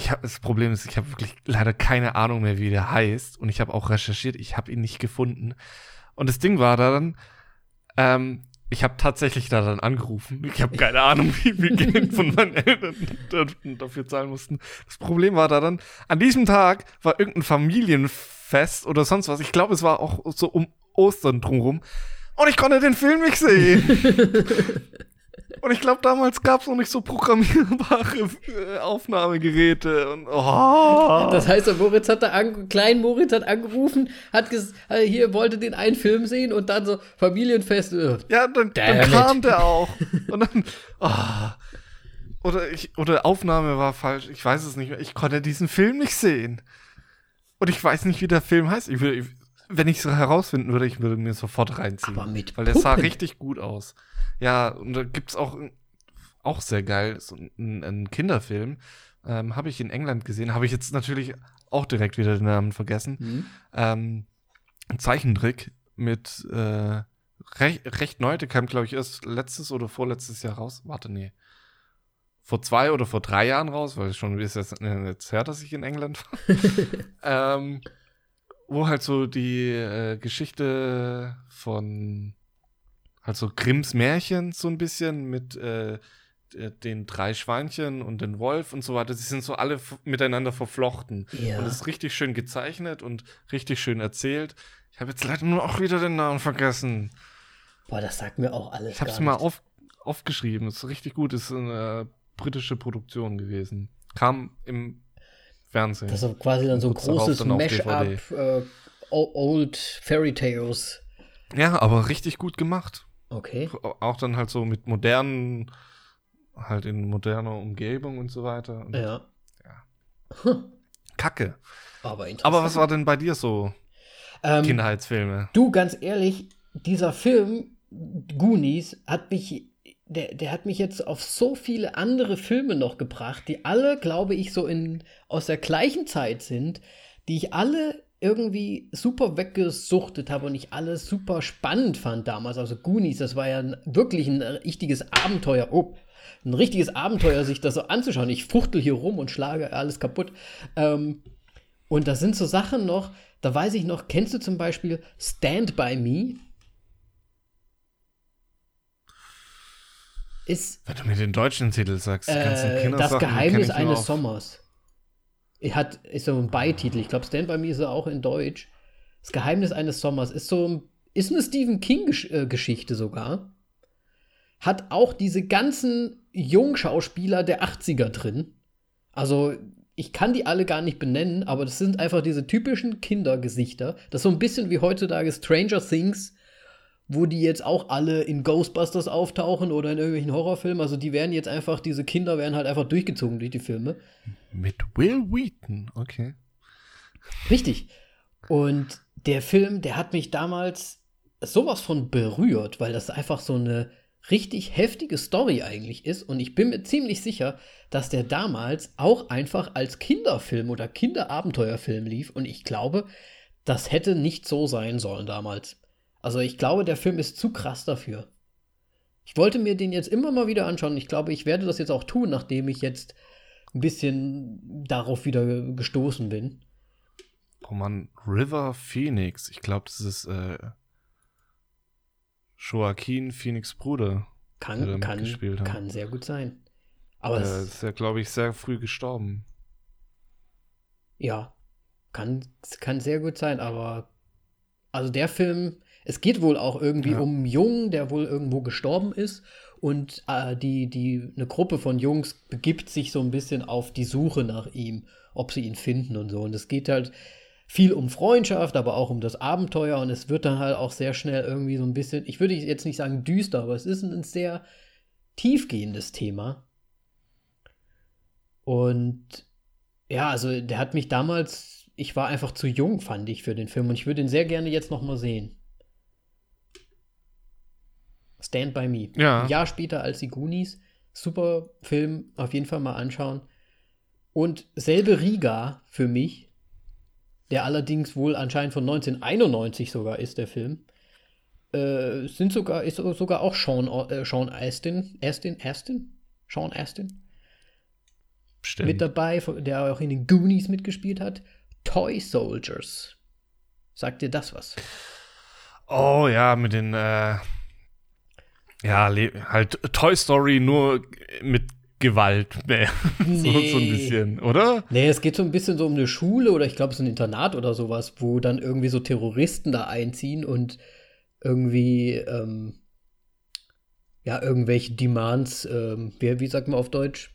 ich habe das Problem ist, ich habe wirklich leider keine Ahnung mehr, wie der heißt. Und ich habe auch recherchiert, ich habe ihn nicht gefunden. Und das Ding war dann, ähm, ich habe tatsächlich da dann angerufen. Ich habe keine Ahnung, <laughs> wie viel Geld von meinen Eltern dafür zahlen mussten. Das Problem war da dann, an diesem Tag war irgendein Familienfest oder sonst was. Ich glaube, es war auch so um Ostern drumherum. Und ich konnte den Film nicht sehen. <laughs> <laughs> Und ich glaube, damals gab es noch nicht so programmierbare äh, Aufnahmegeräte. Und, oh. Das heißt, der Moritz hat da klein Moritz hat angerufen, hat gesagt, äh, hier wollte den einen Film sehen und dann so Familienfest. Äh, ja, dann, dann kam der auch. Und dann, oh. Oder, ich, oder Aufnahme war falsch, ich weiß es nicht mehr. Ich konnte diesen Film nicht sehen. Und ich weiß nicht, wie der Film heißt. Ich will, wenn ich es herausfinden würde, ich würde mir sofort reinziehen. Aber mit Weil der sah richtig gut aus. Ja, und da gibt es auch, auch sehr geil, so ein, ein Kinderfilm. Ähm, habe ich in England gesehen. Habe ich jetzt natürlich auch direkt wieder den Namen vergessen. Mhm. Ähm, ein Zeichentrick mit äh, recht, recht neu, der kam, glaube ich, erst letztes oder vorletztes Jahr raus. Warte, nee. Vor zwei oder vor drei Jahren raus, weil es schon ist jetzt, jetzt her, dass ich in England war. <laughs> ähm, wo halt so die äh, Geschichte von also Grimms Märchen so ein bisschen mit äh, den drei Schweinchen und den Wolf und so weiter. Sie sind so alle miteinander verflochten. Ja. Und es ist richtig schön gezeichnet und richtig schön erzählt. Ich habe jetzt leider nur auch wieder den Namen vergessen. Boah, das sagt mir auch alles. Ich habe es mal auf, aufgeschrieben. Es ist richtig gut. Es ist eine britische Produktion gewesen. Kam im Fernsehen. Das ist quasi dann so ein großes Mash-up äh, Old Fairy Tales. Ja, aber richtig gut gemacht. Okay. Auch dann halt so mit modernen halt in moderner Umgebung und so weiter. Und Ja. Kacke. Aber interessant. Aber was war denn bei dir so ähm, Kindheitsfilme? Du, ganz ehrlich, dieser Film, Goonies, hat mich, der, der hat mich jetzt auf so viele andere Filme noch gebracht, die alle, glaube ich, so in, aus der gleichen Zeit sind, die ich alle irgendwie super weggesuchtet habe und ich alles super spannend fand damals. Also Goonies, das war ja wirklich ein richtiges Abenteuer. Oh, ein richtiges Abenteuer, sich das so anzuschauen. Ich fuchtel hier rum und schlage alles kaputt. Ähm, und das sind so Sachen noch, da weiß ich noch, kennst du zum Beispiel Stand By Me? Ist Wenn du mir den deutschen Titel sagst, äh, Kindersachen, das die kenn Geheimnis eines Sommers. Hat, ist so ein Beititel. Ich glaube, Stand By Me ist er auch in Deutsch. Das Geheimnis eines Sommers ist so ist eine Stephen King-Geschichte sogar. Hat auch diese ganzen Jungschauspieler der 80er drin. Also, ich kann die alle gar nicht benennen, aber das sind einfach diese typischen Kindergesichter. Das ist so ein bisschen wie heutzutage Stranger Things, wo die jetzt auch alle in Ghostbusters auftauchen oder in irgendwelchen Horrorfilmen. Also die werden jetzt einfach, diese Kinder werden halt einfach durchgezogen durch die Filme. Mit Will Wheaton, okay. Richtig. Und der Film, der hat mich damals sowas von berührt, weil das einfach so eine richtig heftige Story eigentlich ist. Und ich bin mir ziemlich sicher, dass der damals auch einfach als Kinderfilm oder Kinderabenteuerfilm lief. Und ich glaube, das hätte nicht so sein sollen damals. Also ich glaube, der Film ist zu krass dafür. Ich wollte mir den jetzt immer mal wieder anschauen. Ich glaube, ich werde das jetzt auch tun, nachdem ich jetzt ein bisschen darauf wieder gestoßen bin. Oh Mann, River Phoenix. Ich glaube, das ist äh, Joaquin Phoenix Bruder. der Kann, kann, hat. kann sehr gut sein. Aber Der es, ist ja, glaube ich, sehr früh gestorben. ja, kann, kann sehr gut sein, aber also der Film, es geht wohl auch irgendwie Ja. um einen Jungen, der wohl irgendwo gestorben ist und äh, die, die, eine Gruppe von Jungs begibt sich so ein bisschen auf die Suche nach ihm, ob sie ihn finden und so. Und es geht halt viel um Freundschaft, aber auch um das Abenteuer und es wird dann halt auch sehr schnell irgendwie so ein bisschen, ich würde jetzt nicht sagen düster, aber es ist ein sehr tiefgehendes Thema. Und ja, also der hat mich damals, ich war einfach zu jung, fand ich, für den Film und ich würde ihn sehr gerne jetzt noch mal sehen. Stand by Me. Ja. Ein Jahr später als die Goonies. Super Film, auf jeden Fall mal anschauen. Und selbe Riga für mich, der allerdings wohl anscheinend von 1991 sogar ist, der Film. Äh, sind sogar, ist sogar auch Sean, äh, Sean Astin, Astin, Astin? Sean Astin? Bestimmt. mit dabei, der auch in den Goonies mitgespielt hat. Toy Soldiers. Sagt dir das was? Oh ja, mit den, äh, ja, halt Toy Story nur mit Gewalt <laughs> mehr. so, so ein Nee. bisschen, oder? Nee, es geht so ein bisschen so um eine Schule oder ich glaube, es ist ein Internat oder sowas, wo dann irgendwie so Terroristen da einziehen und irgendwie, ähm, ja, irgendwelche Demands, ähm, wie, wie sagt man auf Deutsch?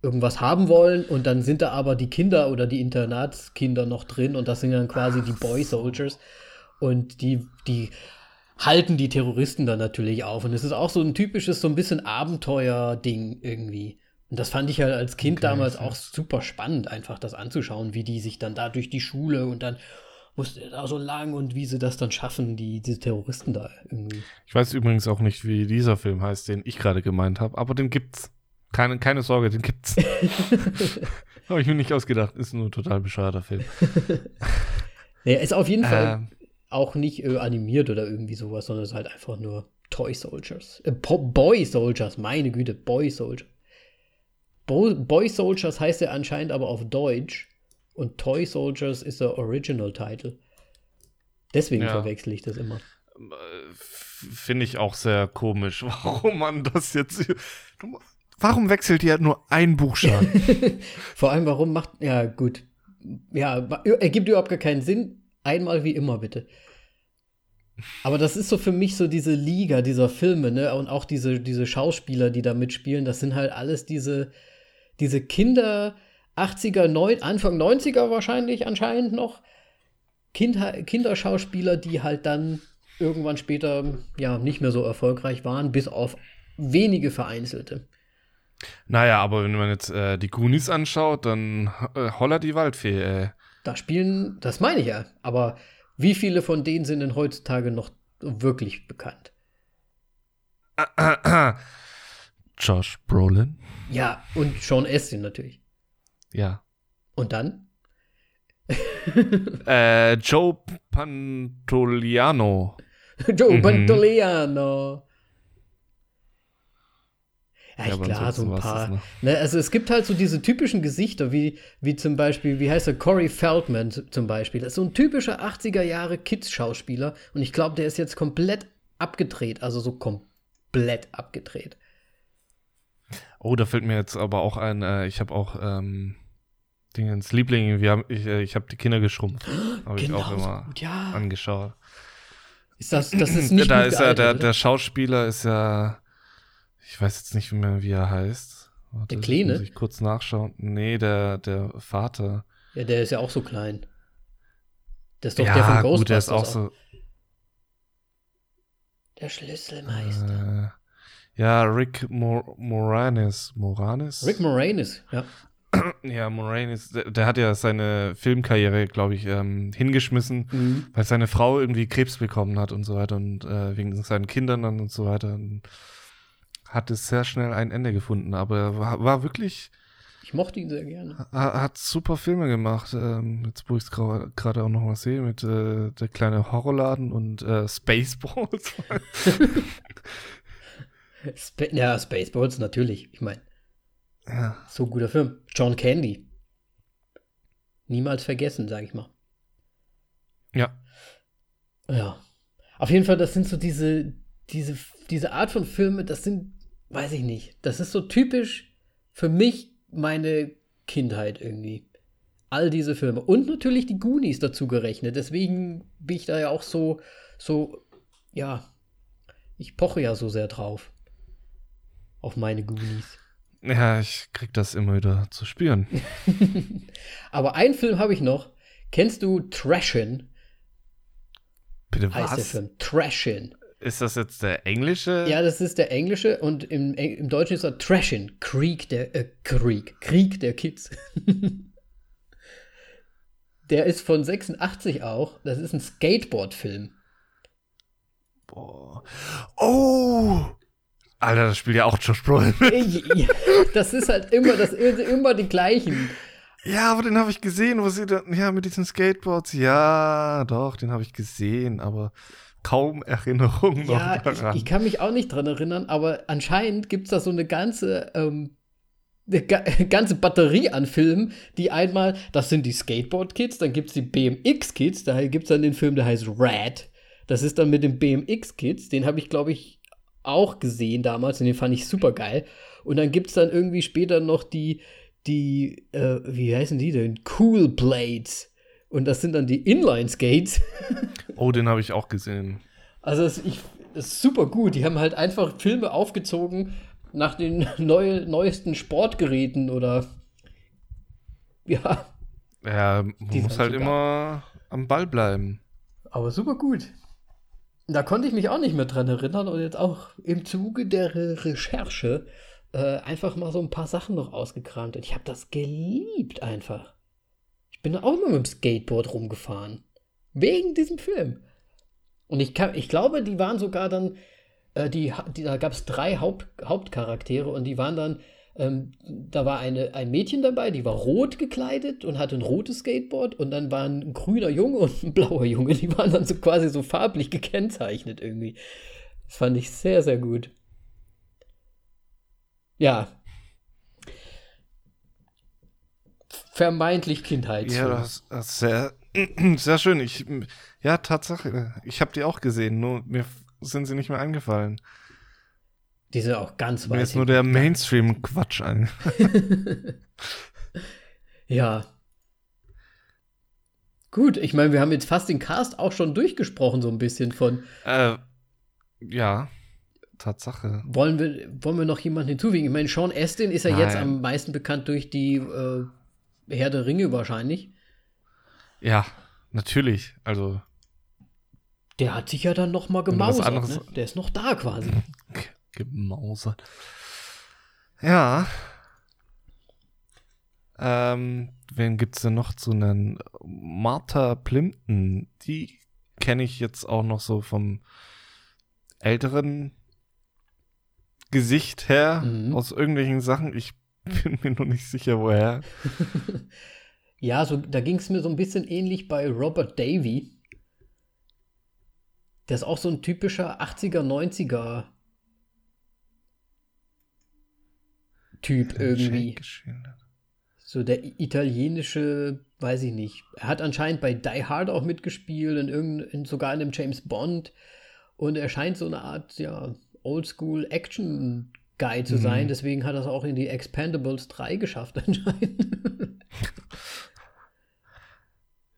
Irgendwas haben wollen und dann sind da aber die Kinder oder die Internatskinder noch drin und das sind dann quasi die Boy Soldiers und die, die halten die Terroristen dann natürlich auf und es ist auch so ein typisches, so ein bisschen Abenteuer-Ding irgendwie. Und das fand ich halt als Kind Okay, damals auch super spannend, einfach das anzuschauen, wie die sich dann da durch die Schule und dann musste da so lang und wie sie das dann schaffen, die, diese Terroristen da irgendwie. Ich weiß übrigens auch nicht, wie dieser Film heißt, den ich gerade gemeint habe, aber den gibt's. Keine, keine Sorge, den gibt's. <laughs> habe ich mir nicht ausgedacht. Ist nur ein total bescheuerter Film. <laughs> Naja, ist auf jeden Fall Ähm, auch nicht äh, animiert oder irgendwie sowas, sondern es ist halt einfach nur Toy Soldiers. Äh, Boy Soldiers, meine Güte, Boy Soldiers. Bo Boy Soldiers heißt er anscheinend aber auf Deutsch und Toy Soldiers ist der Original Title. Deswegen Ja. verwechsel ich das immer. äh, f- Finde ich auch sehr komisch, <laughs> warum man das jetzt. Warum wechselt ihr nur ein Buchstaben? <laughs> Vor allem, warum macht. Ja, gut. Ja, ergibt überhaupt gar keinen Sinn. Einmal wie immer, bitte. Aber das ist so für mich so diese Liga dieser Filme, ne? Und auch diese, diese Schauspieler, die da mitspielen, das sind halt alles diese, diese Kinder, 80er, neun, Anfang 90er wahrscheinlich anscheinend noch. Kinder, Kinderschauspieler, die halt dann irgendwann später ja nicht mehr so erfolgreich waren, bis auf wenige vereinzelte. Naja, aber wenn man jetzt äh, die Goonies anschaut, dann äh, holla die Waldfee, ey. Da spielen, das meine ich ja, aber wie viele von denen sind denn heutzutage noch wirklich bekannt? <coughs> Josh Brolin. Ja, und Sean Astin natürlich. Ja. Und dann? <laughs> äh, Joe Pantoliano. <laughs> Joe Mhm. Pantoliano. Ja, klar, so ein paar. ne? Ne, also es gibt halt so diese typischen Gesichter, wie, wie zum Beispiel, wie heißt er, Corey Feldman zum Beispiel. Das ist so ein typischer 80er Jahre Kids-Schauspieler und ich glaube, der ist jetzt komplett abgedreht, also so komplett abgedreht. Oh, da fällt mir jetzt aber auch ein, äh, ich habe auch ähm, Dingens Liebling, wir haben, ich, äh, ich habe die Kinder geschrumpft. <gasps> Habe ich auch so immer gut, ja. angeschaut. Ist das, das ist <clears throat> nicht da ist ja, der, der Schauspieler ist ja, ich weiß jetzt nicht mehr, wie er heißt. Warte, Der Kleine? Muss ich kurz nachschauen. Nee, der, der Vater. Ja, der ist ja auch so klein. Der ist doch ja, der von gut, Ghostbusters. der ist auch so. Der Schlüsselmeister. Äh, ja, Rick Mor Moranis. Moranis? Rick Moranis, ja. <clears throat> Ja, Moranis, der, der hat ja seine Filmkarriere, glaube ich, ähm, hingeschmissen, Mhm. weil seine Frau irgendwie Krebs bekommen hat und so weiter und äh, wegen seinen Kindern dann und so weiter. Und hat es sehr schnell ein Ende gefunden, aber er war, war wirklich, Ich mochte ihn sehr gerne. ha- hat super Filme gemacht. Ähm, jetzt, wo ich es gerade auch noch mal sehe, mit äh, der kleine Horrorladen und äh, Spaceballs. <laughs> Spa ja, Spaceballs natürlich. Ich meine, ja. so guter Film. John Candy. Niemals vergessen, sage ich mal. ja. Ja. Auf jeden Fall, das sind so diese, diese, diese Art von Filme, das sind, weiß ich nicht, das ist so typisch für mich meine Kindheit irgendwie. All diese Filme. Und natürlich die Goonies dazu gerechnet. Deswegen bin ich da ja auch so, so, ja, ich poche ja so sehr drauf. Auf meine Goonies. Ja, ich krieg das immer wieder zu spüren. <laughs> Aber einen Film habe ich noch. Kennst du Trashin? Bitte Heißt der was? Film. Trashin. Ist das jetzt der englische? Ja, das ist der englische und im, im Deutschen ist er Trashin. Krieg der, äh, Krieg. Krieg der Kids. <laughs> der ist von 86 auch. Das ist ein Skateboard-Film. Boah. Oh! Alter, das spielt ja auch Josh Brolin. Ja, das ist halt immer, das ist immer die gleichen. ja, aber den habe ich gesehen, wo sie da, ja, mit diesen Skateboards. Ja, doch, den habe ich gesehen, aber kaum Erinnerung noch Ja, ich, daran. ich kann mich auch nicht dran erinnern, aber anscheinend gibt es da so eine ganze, ähm, eine ga <laughs> ganze Batterie an Filmen, die einmal, das sind die Skateboard-Kids, dann gibt es die BMX-Kids, da gibt es dann den Film, der heißt Rad. Das ist dann mit den BMX-Kids, den habe ich, glaube ich, auch gesehen damals und den fand ich super geil. Und dann gibt es dann irgendwie später noch die, die, äh, wie heißen die denn? Cool Blades. Und das sind dann die Inline-Skates. <laughs> oh, den habe ich auch gesehen. Also es, ich, das ist super gut. Die haben halt einfach Filme aufgezogen nach den <laughs> neu, neuesten Sportgeräten oder ja, Ja, man Die muss halt super. immer am Ball bleiben. aber super gut. Da konnte ich mich auch nicht mehr dran erinnern und jetzt auch im Zuge der Re Recherche äh, einfach mal so ein paar Sachen noch ausgekramt. Und ich habe das geliebt einfach. Ich bin auch immer mit dem Skateboard rumgefahren. Wegen diesem Film. Und ich, kann, ich glaube, die waren sogar dann, äh, die, die, da gab es drei Haupt, Hauptcharaktere und die waren dann, ähm, da war eine, ein Mädchen dabei, die war rot gekleidet und hatte ein rotes Skateboard und dann war ein grüner Junge und ein blauer Junge. Die waren dann so quasi so farblich gekennzeichnet irgendwie. Das fand ich sehr, sehr gut. Ja. Vermeintlich Kindheitsfilm. Ja, das, das ist sehr, <clears throat> sehr schön. Ich, ja, Tatsache. Ich habe die auch gesehen, nur mir sind sie nicht mehr eingefallen. Die sind auch ganz Mir weit ist nur der Mainstream-Quatsch ein. <laughs> Ja. Gut, ich meine, wir haben jetzt fast den Cast auch schon durchgesprochen, so ein bisschen von. Äh, ja, Tatsache. Wollen wir, wollen wir noch jemanden hinzufügen? Ich meine, Sean Astin ist ja jetzt Nein. am meisten bekannt durch die äh, Herr der Ringe wahrscheinlich. Ja, natürlich. Also, Der hat sich ja dann noch mal gemausert. Ne? Der ist noch da quasi. <laughs> gemausert. Ja. Ähm, wen gibt's denn noch zu nennen? Martha Plimpton, die kenne ich jetzt auch noch so vom älteren Gesicht her, Mhm. aus irgendwelchen Sachen. Ich <laughs> bin mir noch nicht sicher, woher. <laughs> Ja, so, da ging es mir so ein bisschen ähnlich bei Robert Davy. Der ist auch so ein typischer 80er, 90er Typ irgendwie. So der italienische, weiß ich nicht. Er hat anscheinend bei Die Hard auch mitgespielt, in irgendein, in, sogar in einem James Bond. Und er scheint so eine Art, ja, Oldschool Action Guy zu Mhm. sein. Deswegen hat er es auch in die Expendables 3 geschafft <laughs> anscheinend.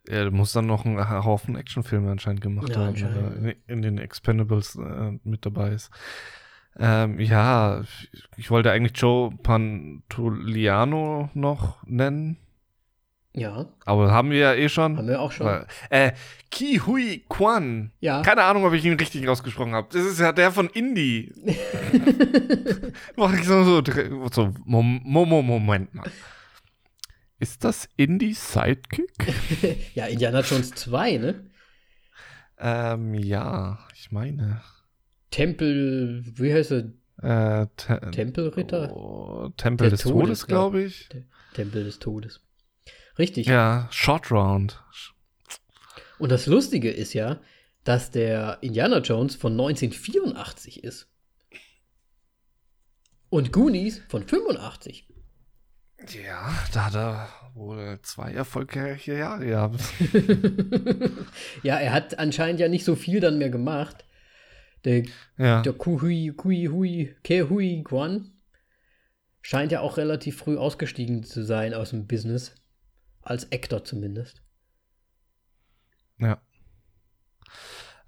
Er muss dann noch einen Haufen Actionfilme anscheinend gemacht Ja, haben, anscheinend. er in, in den Expendables äh, mit dabei ist. Ähm, ja, ich wollte eigentlich Joe Pantoliano noch nennen, ja, aber haben wir ja eh schon. haben wir auch schon. Äh, Ki Hui Kwan. Ja. Keine Ahnung, ob ich ihn richtig ausgesprochen habe. Das ist ja der von Indie. <laughs> Mach ich so, so, so Mom- Momo, Moment mal. Ist das Indie Sidekick? <laughs> Ja, Indiana Jones 2, ne? ähm, ja, ich meine. Tempel, wie heißt er? Äh, Te Tempelritter? Oh, Tempel Der des Todes, Todes, glaube ich. Tempel des Todes. Richtig. Ja, Short Round. Und das Lustige ist ja, dass der Indiana Jones von 1984 ist. Und Goonies von 85. Ja, da hat er wohl zwei erfolgreiche Jahre gehabt. <laughs> ja, er hat anscheinend ja nicht so viel dann mehr gemacht. Der, Ja. der Kuhui, Kui, Hui, Ke Hui Guan scheint ja auch relativ früh ausgestiegen zu sein aus dem Business. Als Actor zumindest. Ja.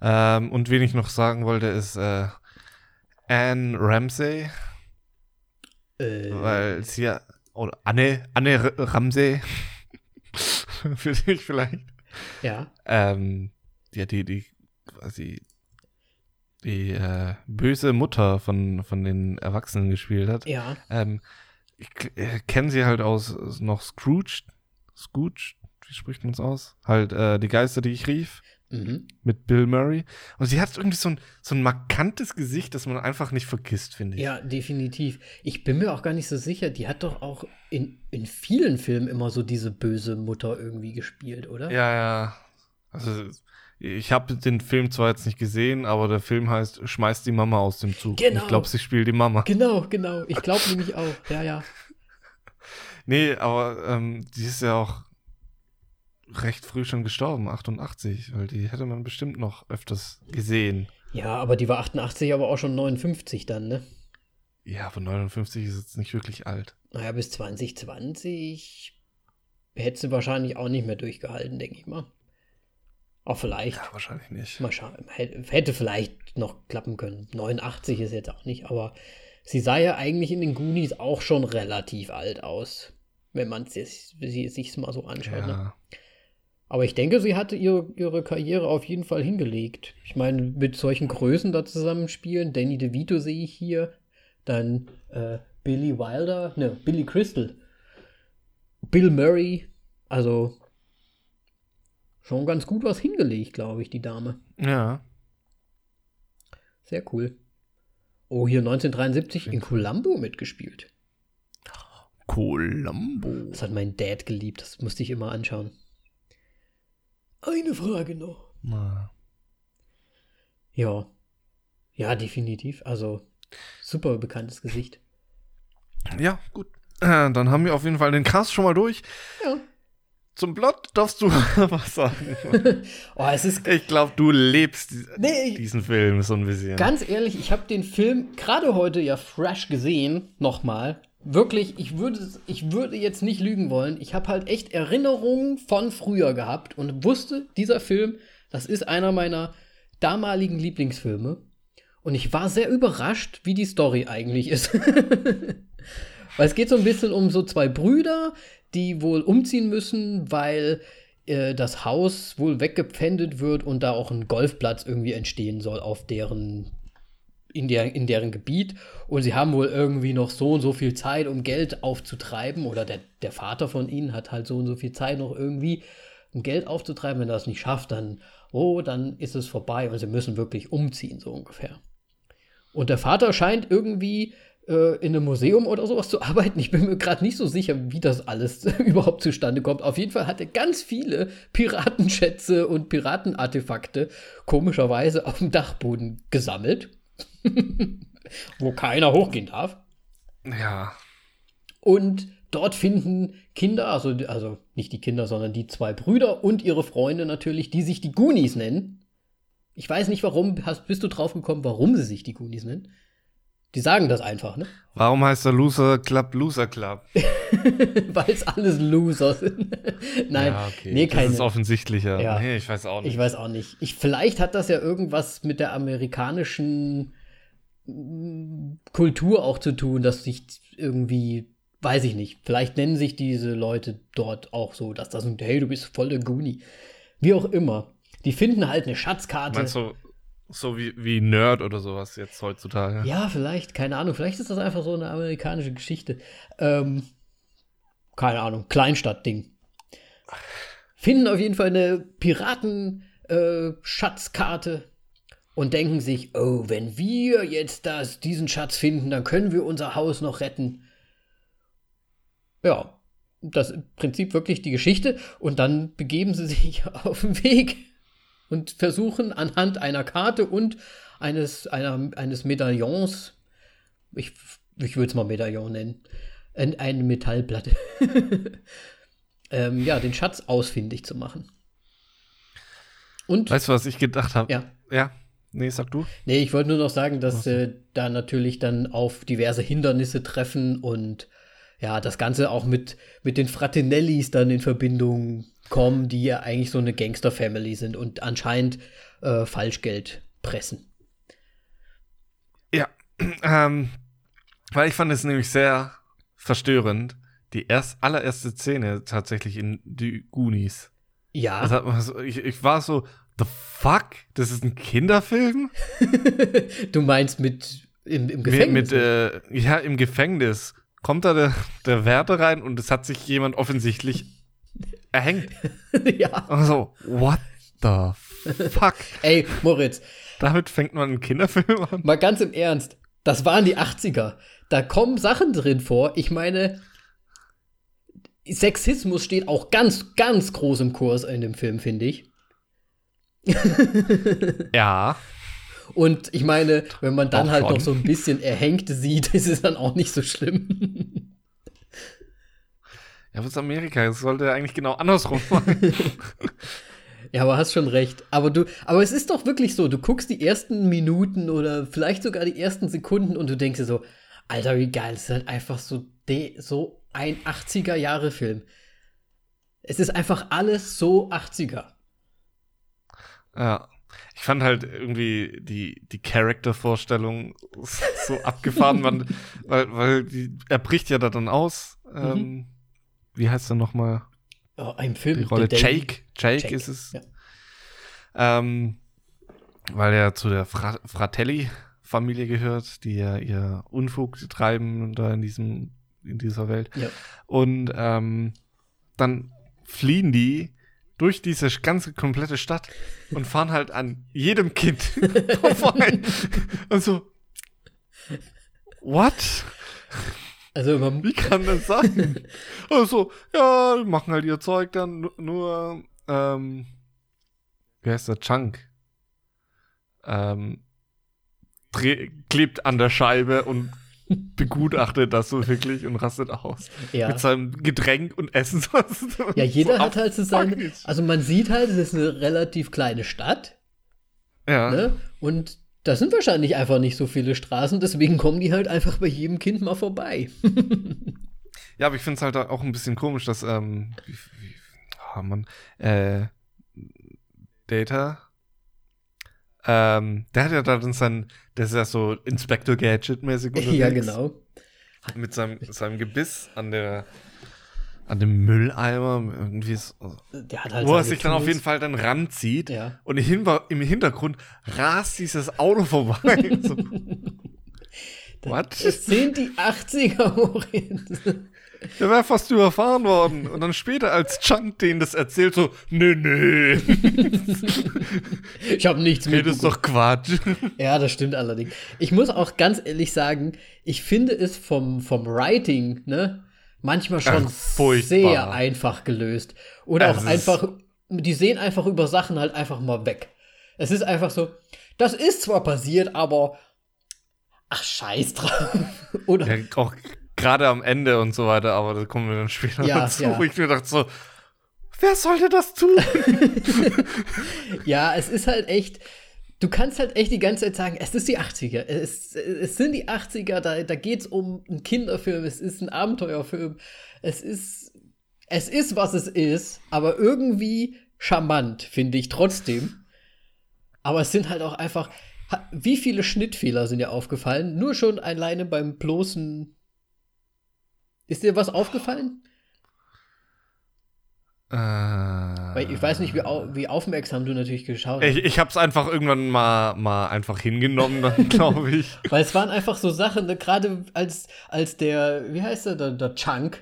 Ähm, und wen ich noch sagen wollte, ist äh, Anne Ramsey, Äh, weil sie ja, oder Anne, Anne R Ramsey, <laughs> für dich vielleicht, ja. ähm, ja, die, die, quasi, die äh, böse Mutter von, von den Erwachsenen gespielt hat. Ja. Ähm, ich äh, kenne sie halt aus, aus noch Scrooge, Scrooge, wie spricht man es aus? Halt äh, die Geister, die ich rief Mhm. mit Bill Murray. Und sie hat irgendwie so ein, so ein markantes Gesicht, das man einfach nicht vergisst, finde ich. Ja, definitiv. Ich bin mir auch gar nicht so sicher. Die hat doch auch in, in vielen Filmen immer so diese böse Mutter irgendwie gespielt, oder? ja. ja. Also, ich habe den Film zwar jetzt nicht gesehen, aber der Film heißt Schmeißt die Mama aus dem Zug. Genau. Ich glaube, sie spielt die Mama. Genau, genau. Ich glaube nämlich auch. Ja, ja. Nee, aber ähm, die ist ja auch recht früh schon gestorben, 88, weil die hätte man bestimmt noch öfters gesehen. Ja, aber die war 88, aber auch schon 59 dann, ne? Ja, aber 59 ist jetzt nicht wirklich alt. Naja, bis 2020 hätte sie wahrscheinlich auch nicht mehr durchgehalten, denke ich mal. Auch vielleicht. Ja, wahrscheinlich nicht. Mal schauen. Hätte, hätte vielleicht noch klappen können. 89 ist jetzt auch nicht, aber sie sah ja eigentlich in den Goonies auch schon relativ alt aus, wenn man es sich sich's mal so anschaut. Ne? Ja. Aber ich denke, sie hatte ihre, ihre Karriere auf jeden Fall hingelegt. Ich meine, mit solchen Größen da zusammenspielen, Danny DeVito sehe ich hier, dann äh, Billy Wilder, ne, Billy Crystal, Bill Murray, also schon ganz gut was hingelegt, glaube ich, die Dame. ja. Sehr cool. Oh, hier 1973 in Columbo mitgespielt. Columbo. Das hat mein Dad geliebt, das musste ich immer anschauen. Eine Frage noch. Na. Ja. Ja, definitiv. Also, super bekanntes Gesicht. Ja, gut. Äh, dann haben wir auf jeden Fall den Cast schon mal durch. Ja. Zum Plot darfst du <laughs> was sagen. <laughs> Oh, es ist Ich glaube, du lebst Nee. diesen Film so ein bisschen. ganz ehrlich, ich habe den Film gerade heute ja fresh gesehen. Nochmal. Wirklich, ich würde, ich würde jetzt nicht lügen wollen. Ich habe halt echt Erinnerungen von früher gehabt und wusste, dieser Film, das ist einer meiner damaligen Lieblingsfilme. Und ich war sehr überrascht, wie die Story eigentlich ist. <laughs> weil es geht so ein bisschen um so zwei Brüder, die wohl umziehen müssen, weil äh, das Haus wohl weggepfändet wird und da auch ein Golfplatz irgendwie entstehen soll auf deren in, der, in deren Gebiet und sie haben wohl irgendwie noch so und so viel Zeit, um Geld aufzutreiben oder der, der Vater von ihnen hat halt so und so viel Zeit noch irgendwie, um Geld aufzutreiben. Wenn er das nicht schafft, dann, oh, dann ist es vorbei und sie müssen wirklich umziehen, so ungefähr. Und der Vater scheint irgendwie äh, in einem Museum oder sowas zu <laughs> arbeiten. Ich bin mir gerade nicht so sicher, wie das alles <laughs> überhaupt zustande kommt. Auf jeden Fall hat er ganz viele Piratenschätze und Piratenartefakte komischerweise auf dem Dachboden gesammelt. <laughs> wo keiner hochgehen darf. Ja. Und dort finden Kinder, also, also nicht die Kinder, sondern die zwei Brüder und ihre Freunde natürlich, die sich die Goonies nennen. Ich weiß nicht, warum, hast, bist du drauf gekommen, warum sie sich die Goonies nennen? Die sagen das einfach, ne? <laughs> Warum heißt der Loser Club Loser Club? Weil es alles Loser sind. <laughs> Nein, ja, okay. nee, keine. Das ist offensichtlicher. Ja. Nee, ich weiß auch nicht. Ich weiß auch nicht. Ich, vielleicht hat das ja irgendwas mit der amerikanischen mm, Kultur auch zu tun, dass sich irgendwie, weiß ich nicht, vielleicht nennen sich diese Leute dort auch so, dass das ein, hey, du bist voll der Goonie. Wie auch immer. Die finden halt eine Schatzkarte. Meinst du, so wie, wie Nerd oder sowas jetzt heutzutage? Ja, vielleicht, keine Ahnung. Vielleicht ist das einfach so eine amerikanische Geschichte. Ähm, keine Ahnung, Kleinstadt-Ding. Finden auf jeden Fall eine Piraten-Schatzkarte äh, und denken sich, oh, wenn wir jetzt das, diesen Schatz finden, dann können wir unser Haus noch retten. Ja, das ist im Prinzip wirklich die Geschichte. Und dann begeben sie sich <laughs> auf den Weg und versuchen anhand einer Karte und eines, einer, eines Medaillons, ich, ich würde es mal Medaillon nennen, eine Metallplatte, <laughs> ähm, ja, den Schatz ausfindig zu machen. Und, weißt du, was ich gedacht habe? Ja. Ja. Nee, sag du. Nee, ich wollte nur noch sagen, dass äh, da natürlich dann auf diverse Hindernisse treffen und ja, das Ganze auch mit, mit den Fratinellis dann in Verbindung kommen, die ja eigentlich so eine Gangster-Family sind und anscheinend äh, Falschgeld pressen. Ja, <clears throat> ähm, weil ich fand es nämlich sehr verstörend, die erst allererste Szene tatsächlich in die Goonies. Ja. Also, ich, ich war so, the fuck? Das ist ein Kinderfilm? <laughs> du meinst mit im, im Gefängnis? Mit, mit äh, ja, im Gefängnis. Kommt da der, der Wärter rein und es hat sich jemand offensichtlich erhängt. <laughs> ja. Also, what the fuck? <laughs> Ey, Moritz. Damit fängt man einen Kinderfilm an. Mal ganz im Ernst. Das waren die 80er. Da kommen Sachen drin vor. Ich meine, Sexismus steht auch ganz, ganz groß im Kurs in dem Film, finde ich. <laughs> ja. Und ich meine, wenn man dann auch halt schon. noch so ein bisschen Erhängte sieht, ist es dann auch nicht so schlimm. Ja, was Amerika? Das sollte eigentlich genau andersrum <laughs> machen. ja, aber hast schon recht. Aber du, aber es ist doch wirklich so, du guckst die ersten Minuten oder vielleicht sogar die ersten Sekunden und du denkst dir so, Alter, wie geil, es ist halt einfach so, de, so ein 80er-Jahre-Film. Es ist einfach alles so 80er. Ja. Ich fand halt irgendwie die, die Charaktervorstellung so abgefahren, <laughs> man, weil, weil die, er bricht ja da dann aus. Mhm. Ähm, wie heißt er nochmal? Oh, ein Film. Die Rolle Jake. Jake. Jake. ist es. Ja. Ähm, weil er zu der Fra Fratelli-Familie gehört, die ja ihr Unfug treiben da in diesem, in dieser Welt. Ja. Und ähm, dann fliehen die durch diese ganze komplette Stadt und fahren halt an jedem Kind <laughs> vorbei. <laughs> und so, what? Also man Wie kann das sein? <laughs> also, ja, machen halt ihr Zeug dann nur, ähm, wie heißt der, Chunk? Ähm, klebt an der Scheibe und <laughs> begutachtet das so wirklich und rastet aus. Ja. Mit seinem Getränk und Essen. <laughs> ja, jeder so hat halt so seine. Also man sieht halt, es ist eine relativ kleine Stadt. Ja. Ne? Und da sind wahrscheinlich einfach nicht so viele Straßen, deswegen kommen die halt einfach bei jedem Kind mal vorbei. <laughs> ja, aber ich finde es halt auch ein bisschen komisch, dass, ähm, wie, wie, oh Mann, äh, Data, ähm, der hat ja dann sein, der ist ja so Inspector Gadget-mäßig <laughs> unterwegs. Ja, genau. Mit seinem, seinem Gebiss an der, an dem Mülleimer. Irgendwie ist, hat halt wo er sich dann auf jeden Fall dann ranzieht. Ja. Und im, Hinter im Hintergrund rast dieses Auto vorbei. <laughs> so, what? Es sind die 80er, Moritz. Der wäre fast überfahren worden. Und dann später, als Chunk denen das erzählt, so, nö, nö, <laughs> Ich habe nichts nee, das ist doch Quatsch. Ja, das stimmt allerdings. Ich muss auch ganz ehrlich sagen, ich finde es vom, vom Writing, ne, manchmal schon Ach, sehr einfach gelöst. Oder auch einfach, die sehen einfach über Sachen halt einfach mal weg. Es ist einfach so, das ist zwar passiert, aber ach, scheiß drauf. <laughs> Oder Ja, auch gerade am Ende und so weiter, aber da kommen wir dann später Ja, dazu, ja. wo ich mir dachte so, wer sollte das tun? <laughs> Ja, es ist halt echt. Du kannst halt echt die ganze Zeit sagen, es ist die 80er. Es, es sind die 80er, da, da geht es um einen Kinderfilm, es ist ein Abenteuerfilm. Es ist, es ist, was es ist, aber irgendwie charmant, finde ich trotzdem. Aber es sind halt auch einfach. Wie viele Schnittfehler sind dir aufgefallen? Nur schon alleine beim bloßen. Ist dir was aufgefallen? Weil ich weiß nicht, wie, au wie aufmerksam du natürlich geschaut hast. ich, ich hab's einfach irgendwann mal, mal einfach hingenommen, dann <laughs> glaube ich. Weil es waren einfach so Sachen, ne, gerade als, als der, wie heißt der, der, der Chunk,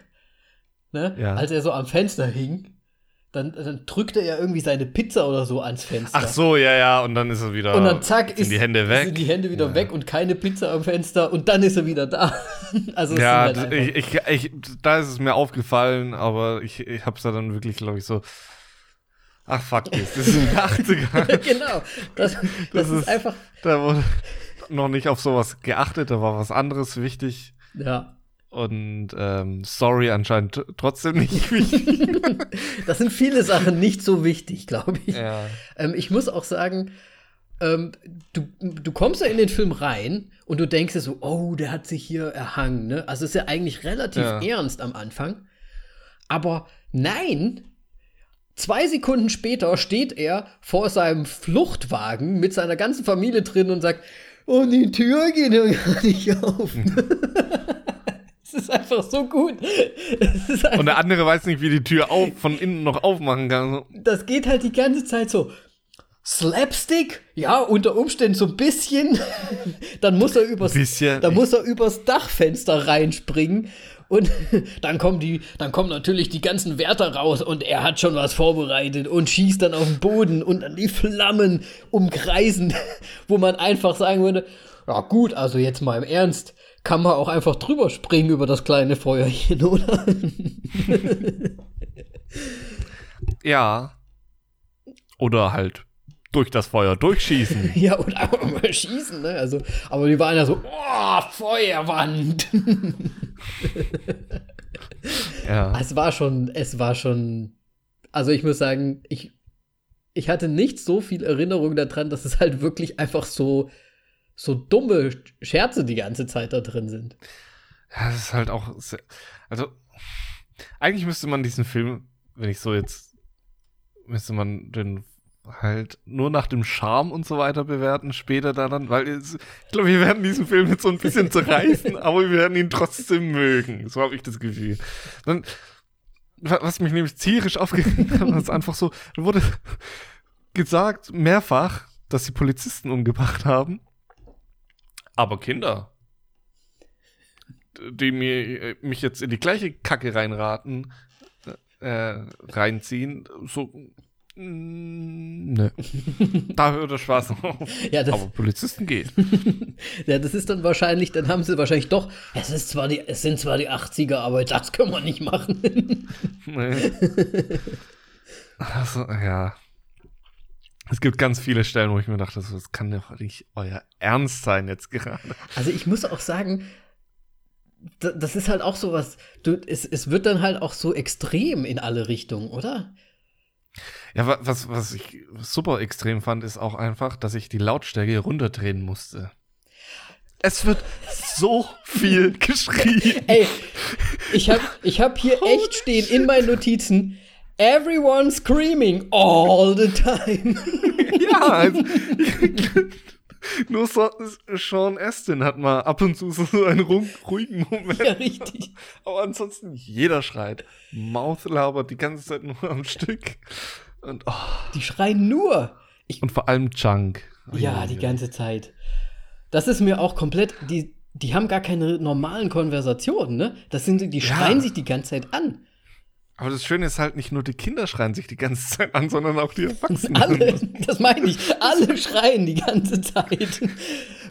ne? Ja. Als er so am Fenster hing, dann, dann drückte er irgendwie seine Pizza oder so ans Fenster. Ach so, ja, ja, und dann ist er wieder. Und dann zack, sind ist, die Hände weg. sind die Hände wieder Ja. weg und keine Pizza am Fenster und dann ist er wieder da. <laughs> also ja, halt ich, ich, ich, da ist es mir aufgefallen, aber ich, ich hab's da dann wirklich, glaube ich, so. Ach fuck this, das sind die 80er. einfach, genau. Das, das, Das ist, ist- einfach, da wurde noch nicht auf sowas geachtet, da war was anderes wichtig. ja. Und ähm, Story anscheinend trotzdem nicht wichtig. <laughs> Das sind viele Sachen nicht so wichtig, glaube ich. ja. Ähm, ich muss auch sagen, ähm, du, du kommst ja in den Film rein und du denkst dir so, oh, der hat sich hier erhangen. Ne? Also ist ja eigentlich relativ Ja. ernst am Anfang. Aber nein, zwei Sekunden später steht er vor seinem Fluchtwagen mit seiner ganzen Familie drin und sagt, oh, die Tür geht ja gar nicht auf. <laughs> <laughs> Es ist einfach so gut. Einfach Und der andere weiß nicht, wie die Tür auf, von innen noch aufmachen kann. Das geht halt die ganze Zeit so. Slapstick, ja, unter Umständen so ein bisschen. <laughs> dann muss er übers, Bisschen. dann muss er übers Dachfenster reinspringen. Und <laughs> dann kommen die, dann kommen natürlich die ganzen Wärter raus und er hat schon was vorbereitet und schießt dann auf den Boden und dann die Flammen umkreisen, <laughs> wo man einfach sagen würde, ja gut, also jetzt mal im Ernst, kann man auch einfach drüber springen über das kleine Feuerchen, <laughs> oder? Ja. Oder halt durch das Feuer durchschießen. <laughs> Ja, und einfach mal schießen, ne? Also, aber die waren ja so, oh, Feuerwand. <laughs> ja. es war schon, es war schon, also ich muss sagen, ich, ich hatte nicht so viel Erinnerung daran, dass es halt wirklich einfach so, so dumme Scherze die ganze Zeit da drin sind. Ja, das ist halt auch. Sehr, also, eigentlich müsste man diesen Film, wenn ich so jetzt. Müsste man den halt nur nach dem Charme und so weiter bewerten, später dann, weil es, ich glaube, wir werden diesen Film jetzt so ein bisschen <laughs> zerreißen, aber wir werden ihn trotzdem mögen. So habe ich das Gefühl. Dann, wa- was mich nämlich tierisch aufgeregt hat, ist einfach so, da wurde gesagt, mehrfach, dass sie Polizisten umgebracht haben. Aber Kinder, die mir, mich jetzt in die gleiche Kacke reinraten, äh, reinziehen, so, mm, ne. <laughs> da hört der Spaß auf. Ja, Aber Polizisten gehen. <laughs> ja, das ist dann wahrscheinlich, dann haben sie wahrscheinlich doch, es ist zwar die, es sind zwar die 80er, aber das können wir nicht machen. <laughs> Nee. Also, ja. Es gibt ganz viele Stellen, wo ich mir dachte, das kann doch nicht euer Ernst sein jetzt gerade. Also ich muss auch sagen, da- das ist halt auch sowas, du, es, es wird dann halt auch so extrem in alle Richtungen, oder? Ja, wa- was, was ich super extrem fand, ist auch einfach, dass ich die Lautstärke runterdrehen musste. Es wird so viel <laughs> geschrien. Ey, ich hab, ich hab hier echt stehen in meinen Notizen, everyone screaming all the time. <laughs> ja, also, <laughs> Nur so, Sean Astin hat mal ab und zu so einen ruhigen Moment. Ja, richtig. Aber ansonsten jeder schreit. Mouth labert die ganze Zeit nur am Stück. Und, oh. Die schreien nur. Ich, und vor allem Junk. Oh, ja, die ganze Zeit. Das ist mir auch komplett. Die, die haben gar keine normalen Konversationen, ne? Das sind, die schreien ja. sich die ganze Zeit an. Aber das Schöne ist halt, nicht nur die Kinder schreien sich die ganze Zeit an, sondern auch die Erwachsenen. <laughs> Alle, das meine ich. Alle schreien die ganze Zeit.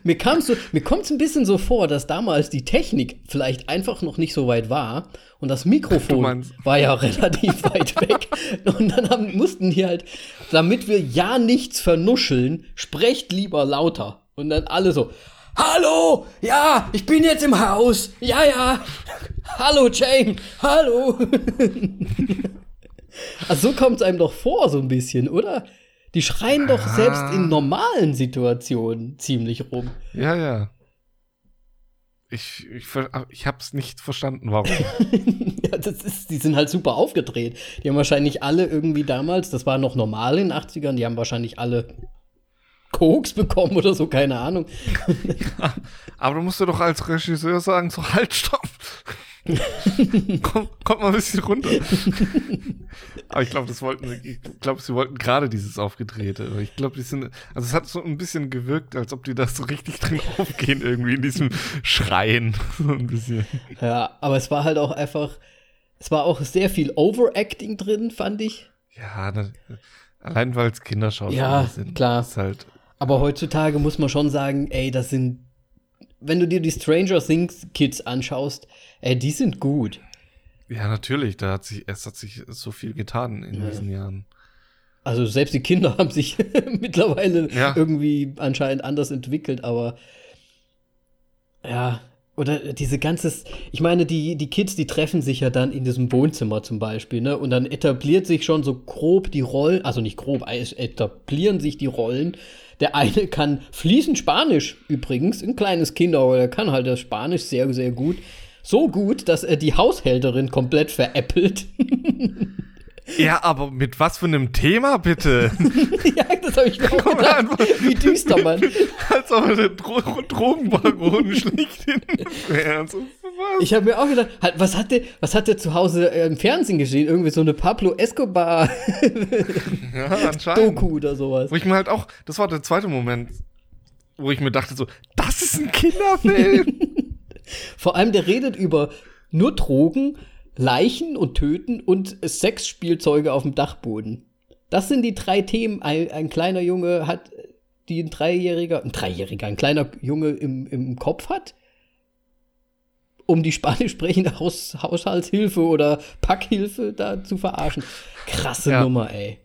Mir, so, mir kommt es ein bisschen so vor, dass damals die Technik vielleicht einfach noch nicht so weit war und das Mikrofon war ja relativ <laughs> weit weg. Und dann haben, mussten die halt, damit wir ja nichts vernuscheln, sprecht lieber lauter. Und dann alle so, Hallo, ja, ich bin jetzt im Haus. Ja, ja. Hallo, Jane. Hallo. <laughs> also so kommt es einem doch vor, so ein bisschen, oder? Die schreien doch ah. selbst in normalen Situationen ziemlich rum. Ja, ja. Ich, ich, ich hab's nicht verstanden, warum. <laughs> ja, das ist, die sind halt super aufgedreht. Die haben wahrscheinlich alle irgendwie damals, das war noch normal in den 80ern, die haben wahrscheinlich alle Koks bekommen oder so, keine Ahnung. <laughs> Ja, aber du musst ja doch als Regisseur sagen, so halt, stopp. <laughs> komm, kommt mal ein bisschen runter. aber ich glaube, das wollten, ich glaube, sie wollten gerade dieses Aufgedrehte. Ich glaube, die sind, also es hat so ein bisschen gewirkt, als ob die da so richtig drin <laughs> aufgehen, irgendwie in diesem Schreien. So ein bisschen. Ja, aber es war halt auch einfach, es war auch sehr viel Overacting drin, fand ich. Ja, das, allein weil es Kinderschauspieler ja, sind. klar. Ist halt aber heutzutage muss man schon sagen, ey, das sind, wenn du dir die Stranger Things Kids anschaust, ey, die sind gut. Ja, natürlich, da hat sich, es hat sich so viel getan in ja. diesen Jahren. Also selbst die Kinder <laughs> haben sich <laughs> mittlerweile ja. irgendwie anscheinend anders entwickelt, aber ja, oder diese ganze, ich meine, die, die Kids, die treffen sich ja dann in diesem Wohnzimmer zum Beispiel, ne? Und dann etabliert sich schon so grob die Rollen, also nicht grob, etablieren sich die Rollen der eine kann fließend Spanisch übrigens, ein kleines Kind, aber der kann halt das Spanisch sehr, sehr gut. So gut, dass er die Haushälterin komplett veräppelt. <laughs> Ja, aber mit was für einem Thema bitte? <laughs> ja, das habe ich mir auch gedacht. Einfach, Wie düster, Mann. <laughs> Als ob er den Dro Drogenbaron schlicht wäre. So, ich habe mir auch gedacht, halt, was hat der, was hat der zu Hause äh, im Fernsehen gesehen? Irgendwie so eine Pablo Escobar ja, <laughs> Doku oder sowas. Wo ich mir halt auch, das war der zweite Moment, wo ich mir dachte so, das ist ein Kinderfilm. <laughs> Vor allem, der redet über nur Drogen, Leichen und Töten und Sexspielzeuge auf dem Dachboden. Das sind die drei Themen. Ein, ein kleiner Junge hat, die ein Dreijähriger, ein Dreijähriger, ein kleiner Junge im, im Kopf hat, um die spanisch sprechende Haus, Haushaltshilfe oder Packhilfe da zu verarschen. Krasse ja. Nummer, ey.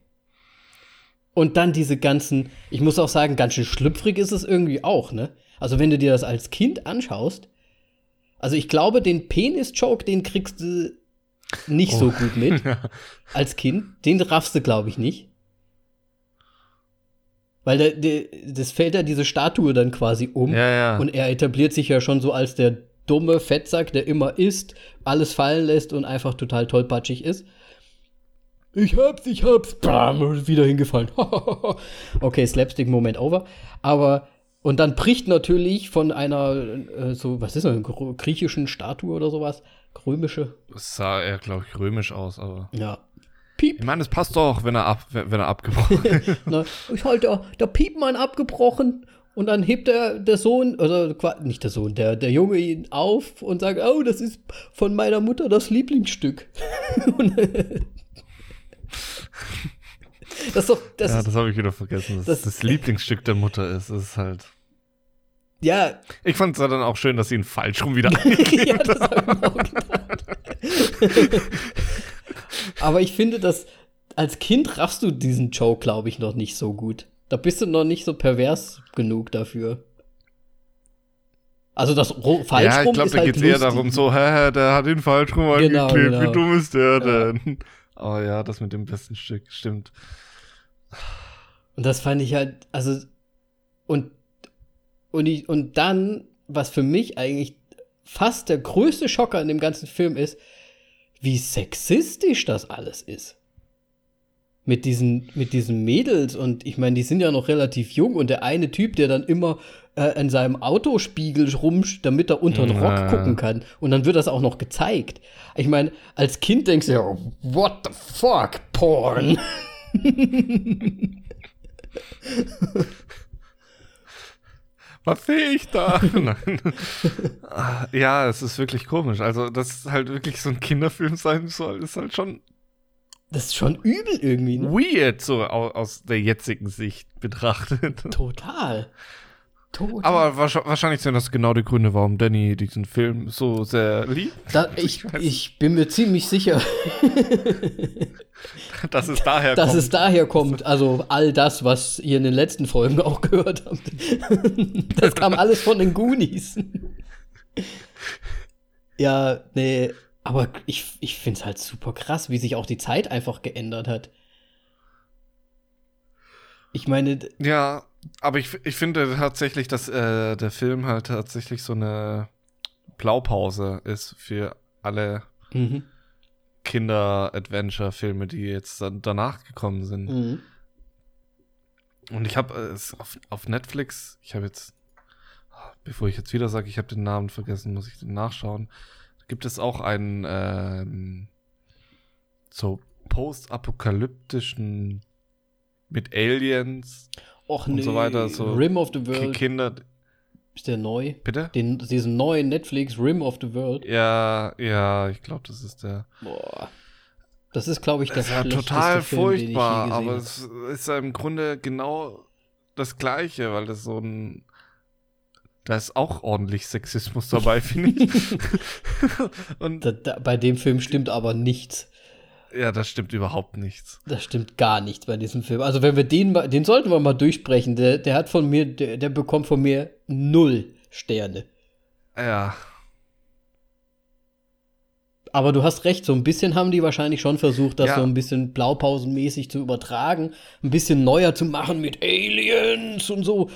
Und dann diese ganzen, ich muss auch sagen, ganz schön schlüpfrig ist es irgendwie auch, ne? Also wenn du dir das als Kind anschaust, also ich glaube, den Penis-Joke, den kriegst du nicht oh. so gut mit <laughs> als Kind. Den raffst du, glaube ich, nicht. Weil der, der, das fällt ja diese Statue dann quasi um. Ja, ja. Und er etabliert sich ja schon so als der dumme Fettsack, der immer isst, alles fallen lässt und einfach total tollpatschig ist. Ich hab's, ich hab's. Bam, wieder hingefallen. <laughs> okay, Slapstick-Moment over. Aber, und dann bricht natürlich von einer, äh, so, was ist das, griechischen Statue oder sowas, Römische. Das sah eher, glaube ich, römisch aus, aber. Ja. Piep. Ich meine, es passt doch, wenn er, ab, wenn, er abgebrochen <laughs> ist. Ich halte, der Piepmann abgebrochen und dann hebt der, der Sohn, oder nicht der Sohn, der, der Junge ihn auf und sagt, oh, das ist von meiner Mutter das Lieblingsstück. <laughs> das ist doch, das ja, das habe ich wieder vergessen, dass das, das Lieblingsstück der Mutter ist. Das ist halt. Ja. Ich fand es dann auch schön, dass sie ihn falsch rum wieder <laughs> <laughs> ja, das haben. Auch Aber ich finde, dass als Kind raffst du diesen Joke, glaube ich, noch nicht so gut. Da bist du noch nicht so pervers genug dafür. Also das Ro falsch Ja, ich glaube, da halt geht es eher darum, so, hä, der hat ihn falsch rum genau, angeklebt, genau. wie dumm ist der ja. denn? Oh ja, das mit dem besten Stück, stimmt. Und das fand ich halt, also, und und, ich, und dann, was für mich eigentlich fast der größte Schocker in dem ganzen Film ist, wie sexistisch das alles ist. Mit diesen, mit diesen Mädels und ich meine, die sind ja noch relativ jung und der eine Typ, der dann immer äh, in seinem Autospiegel rum, damit er unter den Rock gucken kann und dann wird das auch noch gezeigt. Ich meine, als Kind denkst du ja, what the fuck, Porn. <laughs> Was sehe ich da? <laughs> Nein. Ah, ja, es ist wirklich komisch. Also, dass halt wirklich so ein Kinderfilm sein soll, ist halt schon das ist schon übel irgendwie. Ne? Weird, so aus der jetzigen Sicht betrachtet. <laughs> Total. Total. Aber wahrscheinlich sind das genau die Gründe, warum Danny diesen Film so sehr liebt. Da, <laughs> ich, ich, bin mir ziemlich sicher, <laughs> dass es daher dass kommt. es daher kommt. Also all das, was ihr in den letzten Folgen auch gehört habt. das kam alles von den Goonies. ja, nee, aber ich, ich finde es halt super krass, wie sich auch die Zeit einfach geändert hat. Ich meine. Ja, aber ich, ich finde tatsächlich, dass äh, der Film halt tatsächlich so eine Blaupause ist für alle mhm. Kinder-Adventure-Filme, die jetzt danach gekommen sind. Mhm. Und ich habe es auf, auf Netflix, ich habe jetzt, bevor ich jetzt wieder sage, ich habe den Namen vergessen, muss ich den nachschauen gibt es auch einen ähm, so postapokalyptischen mit Aliens Och, und nee. so weiter. So Rim of the World. Kinder. Ist der neu? Bitte? Den, diesen neuen Netflix Rim of the World. Ja, ja, ich glaube, das ist der. Boah. Das ist, glaube ich, das ist ja total Film, furchtbar, aber es ist ja im Grunde genau das Gleiche, weil das so ein da ist auch ordentlich Sexismus dabei, finde ich. <laughs> Und da, da, bei dem Film stimmt aber nichts. Ja, das stimmt überhaupt nichts. Das stimmt gar nichts bei diesem Film. Also wenn wir den mal, den sollten wir mal durchsprechen. Der, der hat von mir, der, der bekommt von mir null Sterne. Ja. Aber du hast recht, so ein bisschen haben die wahrscheinlich schon versucht, das ja. so ein bisschen blaupausenmäßig zu übertragen, ein bisschen neuer zu machen mit Aliens und so.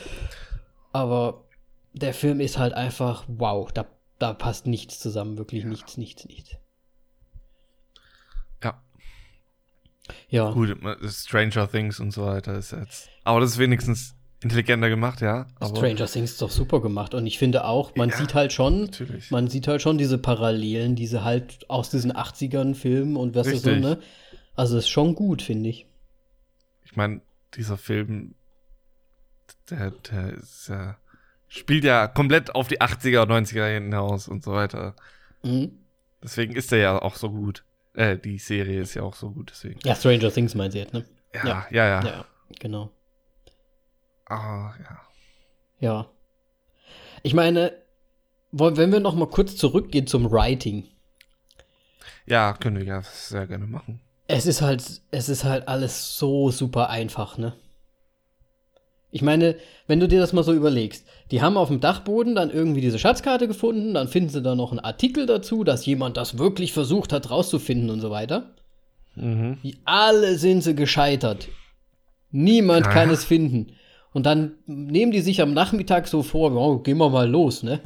Aber der Film ist halt einfach wow. Da, da passt nichts zusammen, wirklich ja. nichts, nichts, nichts. Ja. Ja. Gut, Stranger Things und so weiter ist jetzt. Aber das ist wenigstens intelligenter gemacht, ja. Stranger Things ist doch super gemacht und ich finde auch, man ja, sieht halt schon, natürlich. man sieht halt schon diese Parallelen, diese halt aus diesen 80ern Filmen und was ist so, ne? Also ist schon gut, finde ich. Ich meine, dieser Film, der, der ist ja spielt ja komplett auf die 80er und 90er hinaus und so weiter. Mhm. Deswegen ist er ja auch so gut. Äh, die Serie ist ja auch so gut, deswegen. Ja, Stranger Things meint sie jetzt, ne? Ja, ja, ja. Ja, ja genau. Ah, ja. Ja. Ich meine, wenn wir noch mal kurz zurückgehen zum Writing. Ja, können wir ja sehr gerne machen. Es ist halt, es ist halt alles so super einfach, ne? Ich meine, wenn du dir das mal so überlegst, die haben auf dem Dachboden dann irgendwie diese Schatzkarte gefunden, dann finden sie da noch einen Artikel dazu, dass jemand das wirklich versucht hat rauszufinden und so weiter. Mhm. Alle sind sie gescheitert. Niemand ah. kann es finden. Und dann nehmen die sich am Nachmittag so vor, oh, gehen wir mal los, ne?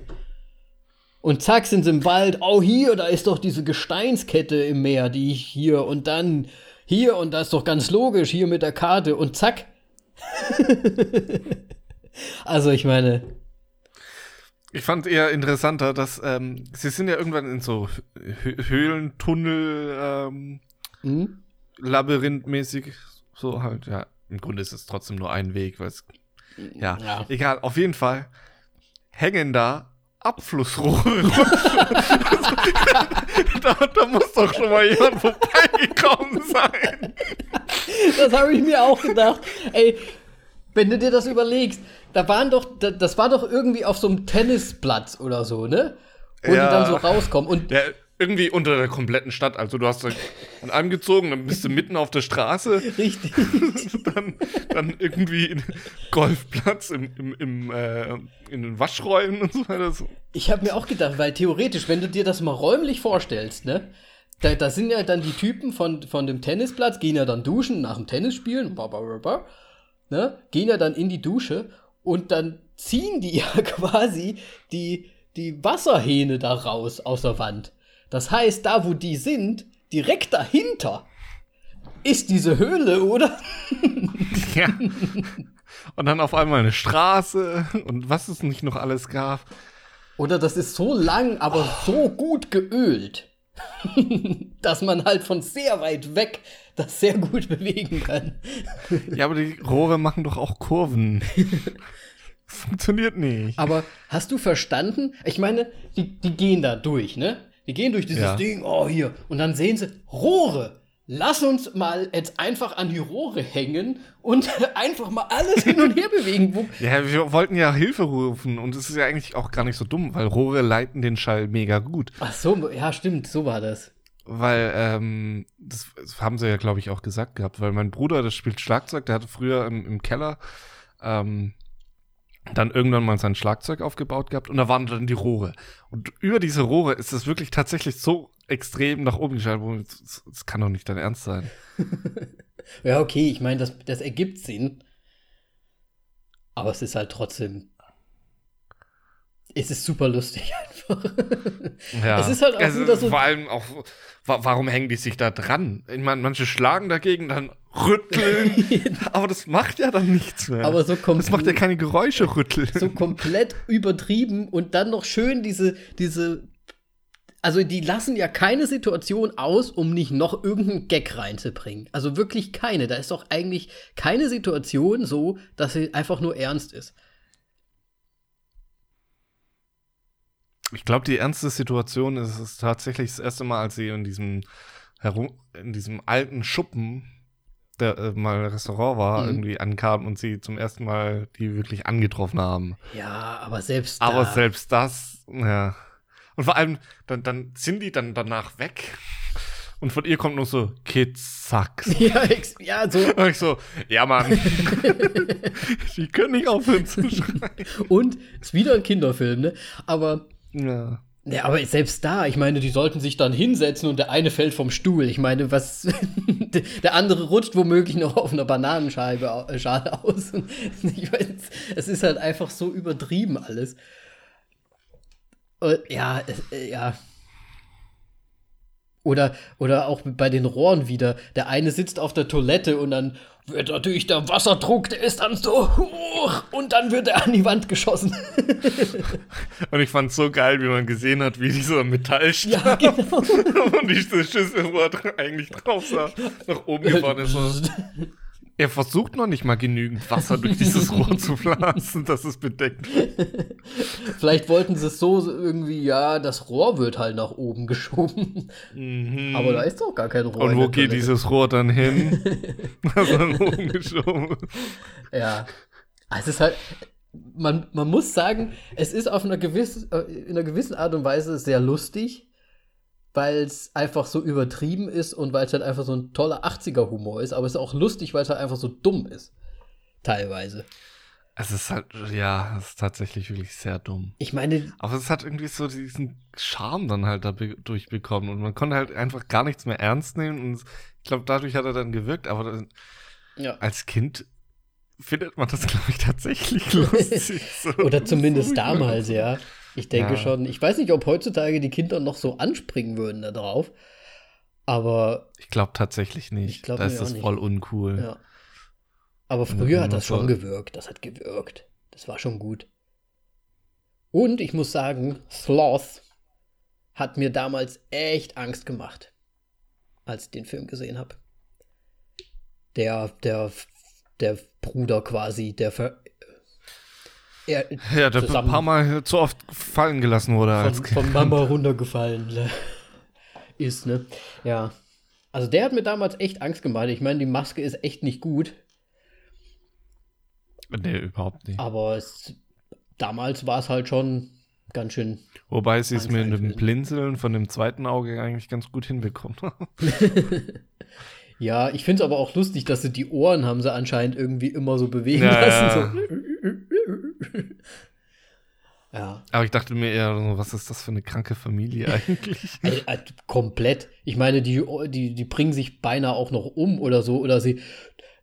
Und zack sind sie im Wald, oh hier, da ist doch diese Gesteinskette im Meer, die ich hier und dann hier und das ist doch ganz logisch, hier mit der Karte und zack, <laughs> also ich meine. Ich fand eher interessanter, dass ähm, sie sind ja irgendwann in so Höhlen, Tunnel, ähm, mhm. Labyrinthmäßig, so halt, ja. Im Grunde ist es trotzdem nur ein Weg, weil es, ja, ja, egal, auf jeden Fall hängen da Abflussrohre. <laughs> da, da muss doch schon mal jemand vorbeigekommen sein. Das habe ich mir auch gedacht. Ey, wenn du dir das überlegst, da waren doch, das war doch irgendwie auf so einem Tennisplatz oder so, ne? Wo ja. die dann so rauskommen. Und ja, irgendwie unter der kompletten Stadt. Also du hast an einem gezogen, dann bist du mitten auf der Straße. Richtig. <laughs> dann, dann irgendwie Golfplatz im, im, im äh, in den Waschräumen und so weiter. Ich habe mir auch gedacht, weil theoretisch, wenn du dir das mal räumlich vorstellst, ne? Da, da sind ja dann die Typen von, von dem Tennisplatz, gehen ja dann duschen nach dem Tennisspielen, ne? Gehen ja dann in die Dusche und dann ziehen die <laughs> ja quasi die, die Wasserhähne da raus aus der Wand. Das heißt, da wo die sind, direkt dahinter, ist diese Höhle, oder? <laughs> ja. Und dann auf einmal eine Straße und was es nicht noch alles gab. Oder das ist so lang, aber so gut geölt, <laughs> dass man halt von sehr weit weg das sehr gut <laughs> bewegen kann. Ja, aber die Rohre machen doch auch Kurven. <laughs> Funktioniert nicht. Aber hast du verstanden? Ich meine, die, die gehen da durch, ne? Die gehen durch dieses Ja. Ding, oh hier, und dann sehen sie Rohre. Lass uns mal jetzt einfach an die Rohre hängen und <laughs> einfach mal alles hin und her bewegen. Ja, wir wollten ja Hilfe rufen und es ist ja eigentlich auch gar nicht so dumm, weil Rohre leiten den Schall mega gut. ach so, ja, stimmt, so war das. Weil, ähm, das, das haben sie ja, glaube ich, auch gesagt gehabt, weil mein Bruder, das spielt Schlagzeug, der hatte früher im, im Keller ähm, dann irgendwann mal sein Schlagzeug aufgebaut gehabt und da waren dann die Rohre. Und über diese Rohre ist es wirklich tatsächlich so extrem nach oben geschaltet, wo das, das kann doch nicht dein Ernst sein. <laughs> Ja, okay, ich meine, das, das ergibt Sinn. Aber es ist halt trotzdem. Es ist super lustig <laughs> einfach. Ja. Es ist halt auch Es wieder so- Vor allem auch, wa warum hängen die sich da dran? Ich meine, manche schlagen dagegen, dann rütteln, <laughs> aber das macht ja dann nichts mehr. Aber so das macht ja keine Geräusche rütteln. so komplett übertrieben und dann noch schön diese, diese. Also, die lassen ja keine Situation aus, um nicht noch irgendeinen Gag reinzubringen. Also wirklich keine. Da ist doch eigentlich keine Situation so, dass sie einfach nur ernst ist. Ich glaube, die ernste Situation ist es tatsächlich das erste Mal, als sie in diesem herum, in diesem alten Schuppen, der äh, mal Restaurant war, Mhm. irgendwie ankam und sie zum ersten Mal die wirklich angetroffen haben. Ja, aber selbst Aber da. selbst das, ja. Und vor allem, dann, dann sind die dann danach weg. Und von ihr kommt nur so, Kids <laughs> sucks. Ja, ex- ja, so. Und ich so, ja Mann. <laughs> die können nicht aufhören zu schreien. Und ist wieder ein Kinderfilm, ne? Aber. Ja. Ja, aber selbst da, ich meine, die sollten sich dann hinsetzen und der eine fällt vom Stuhl. Ich meine, was. <laughs> der andere rutscht womöglich noch auf einer Bananenscheibe au- äh, Schale aus. Ich weiß, es ist halt einfach so übertrieben alles. Und, ja, äh, ja. Oder, oder auch bei den Rohren wieder. Der eine sitzt auf der Toilette und dann wird natürlich der Wasserdruck, der ist dann so hoch und dann wird er an die Wand geschossen. <laughs> Und ich fand's so geil, wie man gesehen hat, wie dieser Metallstab ja, genau. <laughs> und diese Schüssel, wo er dra- eigentlich drauf sah, nach oben gefahren ist. <laughs> Er versucht noch nicht mal genügend Wasser durch dieses Rohr zu blasen, dass es bedeckt wird. <laughs> Vielleicht wollten sie es so irgendwie, ja, das Rohr wird halt nach oben geschoben. Aber da ist doch gar kein Rohr. Mhm. Und wo geht dieses Rohr dann hin? <laughs> Das dann oben geschoben. Ja. Es ist halt, man, man muss sagen, es ist auf einer gewissen, äh, in einer gewissen Art und Weise sehr lustig, weil es einfach so übertrieben ist und weil es halt einfach so ein toller 80er-Humor ist. Aber es ist auch lustig, weil es halt einfach so dumm ist. Teilweise. Es ist halt, ja, es ist tatsächlich wirklich sehr dumm. Ich meine, Aber es hat irgendwie so diesen Charme dann halt dadurch bekommen und man konnte halt einfach gar nichts mehr ernst nehmen und ich glaube, dadurch hat er dann gewirkt, aber dann, ja. als Kind findet man das, <laughs> glaube ich, tatsächlich lustig. <laughs> So. Oder zumindest damals, ja. Ich denke Ja. schon. Ich weiß nicht, ob heutzutage die Kinder noch so anspringen würden da drauf. Aber Ich glaube tatsächlich nicht. Ich glaub da ist das nicht. voll uncool. ja. Aber früher hat das schon gewirkt. Das hat gewirkt. Das war schon gut. Und ich muss sagen, Sloth hat mir damals echt Angst gemacht, als ich den Film gesehen habe. Der, der, der Bruder quasi, der er, Ja, der ein paar Mal zu oft fallen gelassen wurde als von, Kind. von Mama <laughs> runtergefallen ne? ist, ne? Ja. Also der hat mir damals echt Angst gemacht. Ich meine, die Maske ist echt nicht gut, Nee, überhaupt nicht. aber es, damals war es halt schon ganz schön. Wobei sie es Angst mit dem. Blinzeln von dem zweiten Auge eigentlich ganz gut hinbekommen. <laughs> Ja, ich finde es aber auch lustig, dass sie die Ohren haben sie anscheinend irgendwie immer so bewegen Ja, lassen. So. Ja. Aber ich dachte mir eher, so, was ist das für eine kranke Familie eigentlich? Ey, <laughs> äh, komplett. Ich meine, die, die, die bringen sich beinahe auch noch um oder so. Oder sie.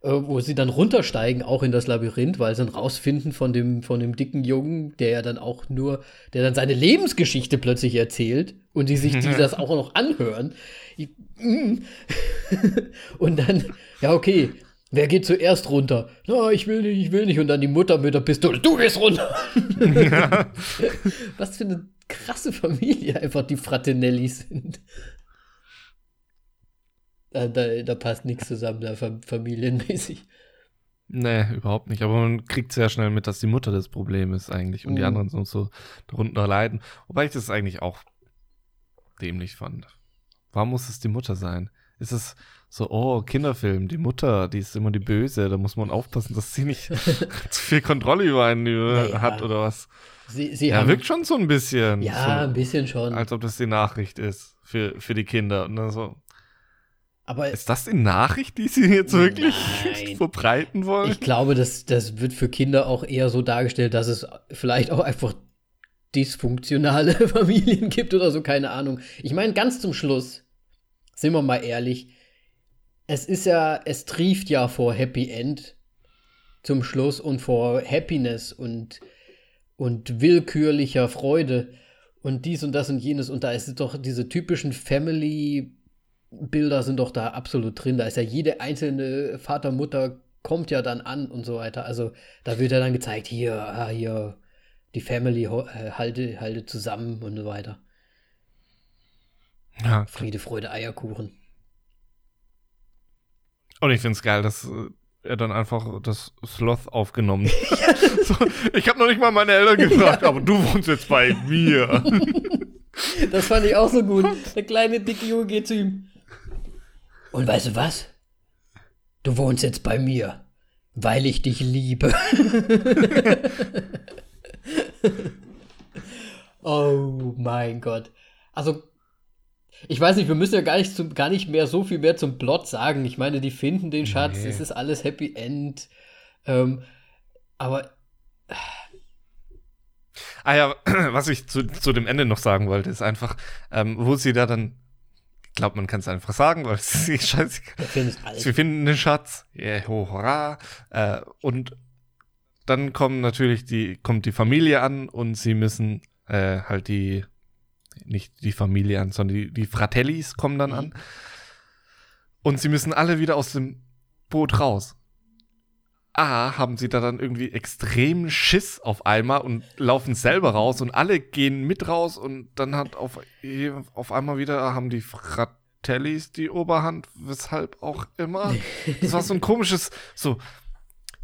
äh, wo sie dann runtersteigen, auch in das Labyrinth, weil sie dann rausfinden von dem, von dem dicken Jungen, der ja dann auch nur, der dann seine Lebensgeschichte plötzlich erzählt und die sich die <laughs> das auch noch anhören. Ich, mm. <laughs> und dann, ja, okay, wer geht zuerst runter? Na, ich will nicht, ich will nicht. Und dann die Mutter mit der Pistole, du gehst runter. Ja. <laughs> Was für eine krasse Familie einfach die Fraternellis sind. Da, da, da passt nichts zusammen, da familienmäßig. Nee, überhaupt nicht. Aber man kriegt sehr schnell mit, dass die Mutter das Problem ist eigentlich und mm. die mhm. anderen so, so darunter leiden. Wobei ich das eigentlich auch dämlich fand. Warum muss es die Mutter sein? Ist es so, oh, Kinderfilm, die Mutter, die ist immer die Böse, da muss man aufpassen, dass sie nicht <laughs> zu viel Kontrolle über einen naja. hat oder was? Sie, sie ja, haben, wirkt schon so ein bisschen. Ja, so, ein bisschen schon. Als ob das die Nachricht ist für, für die Kinder. Und dann so, aber ist das die Nachricht, die Sie jetzt wirklich nein. <laughs> verbreiten wollen? Ich glaube, das, das wird für Kinder auch eher so dargestellt, dass es vielleicht auch einfach dysfunktionale <laughs> Familien gibt oder so, keine Ahnung. Ich meine, ganz zum Schluss, sind wir mal ehrlich, es ist ja, es trieft ja vor Happy End zum Schluss und vor Happiness und, und willkürlicher Freude und dies und das und jenes und da ist doch diese typischen Family Bilder sind doch da absolut drin. Da ist ja jede einzelne Vater, Mutter kommt ja dann an und so weiter. Also da wird ja dann gezeigt, hier, ah, hier, die Family äh, halte, halte zusammen und so weiter. Ja. Friede, Freude, Eierkuchen. Und ich finde es geil, dass äh, er dann einfach das Sloth aufgenommen hat. <laughs> <laughs> so, ich habe noch nicht mal meine Eltern gefragt, ja. aber du wohnst jetzt bei mir. <laughs> das fand ich auch so gut. Der kleine dicke Junge geht zu ihm. Und weißt du was? Du wohnst jetzt bei mir, weil ich dich liebe. oh mein Gott. Also, ich weiß nicht, wir müssen ja gar nicht, zum, gar nicht mehr so viel mehr zum Plot sagen. Ich meine, die finden den Schatz, nee. es ist alles Happy End. Ähm, aber. Ah ja, <clears throat> was ich zu, zu dem Ende noch sagen wollte, ist einfach, ähm, wo sie da dann ich glaube, man kann es einfach sagen, weil <laughs> es ist scheißegal. Wir finden den Schatz. Yeah, ho, hurra. Äh, und dann kommen natürlich die, kommt die Familie an und sie müssen äh, halt die, nicht die Familie an, sondern die, die Fratellis kommen dann mhm. an. Und sie müssen alle wieder aus dem Boot raus. A, haben sie da dann irgendwie extrem Schiss auf einmal und laufen selber raus und alle gehen mit raus und dann hat auf, auf einmal wieder haben die Fratellis die Oberhand, weshalb auch immer. Das war so ein komisches, so,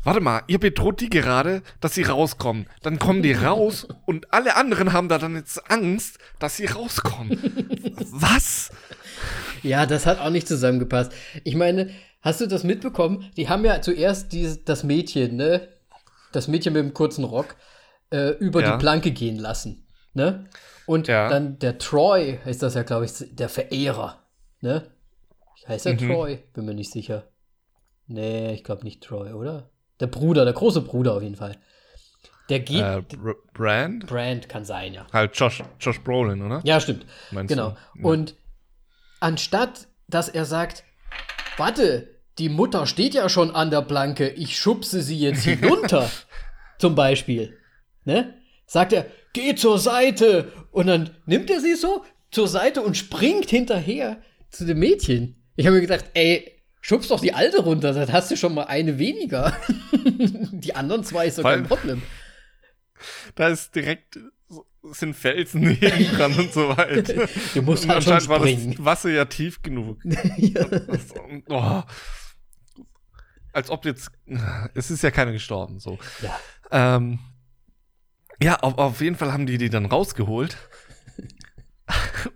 warte mal, ihr bedroht die gerade, dass sie rauskommen. Dann kommen die raus und alle anderen haben da dann jetzt Angst, dass sie rauskommen. <laughs> Was? Ja, das hat auch nicht zusammengepasst. Ich meine, Hast du das mitbekommen? Die haben ja zuerst dieses, das Mädchen, ne? Das Mädchen mit dem kurzen Rock äh, über ja. die Planke gehen lassen, ne? Und ja. dann der Troy, heißt das ja, glaube ich, der Verehrer, ne? Heißt er mhm. Troy? Bin mir nicht sicher. Nee, ich glaube nicht Troy, oder? Der Bruder, der große Bruder auf jeden Fall. Der geht. Äh, Brand? Brand kann sein, ja. Halt Josh, Josh Brolin, oder? Ja, stimmt. Meinst genau. Du? Und anstatt, dass er sagt, warte, die Mutter steht ja schon an der Planke, ich schubse sie jetzt hinunter, <laughs> zum Beispiel. Ne? Sagt er, geh zur Seite. Und dann nimmt er sie so zur Seite und springt hinterher zu dem Mädchen. Ich habe mir gedacht, ey, schubst doch die alte runter, dann hast du schon mal eine weniger. <laughs> die anderen zwei ist doch kein Problem. Da ist direkt sind Felsen <laughs> neben dran und so weiter. Du musst halt schon springen. war das Wasser ja tief genug. <laughs> ja. oh als ob jetzt, es ist ja keiner gestorben, so. Ja. Ähm, ja, auf, auf jeden Fall haben die die dann rausgeholt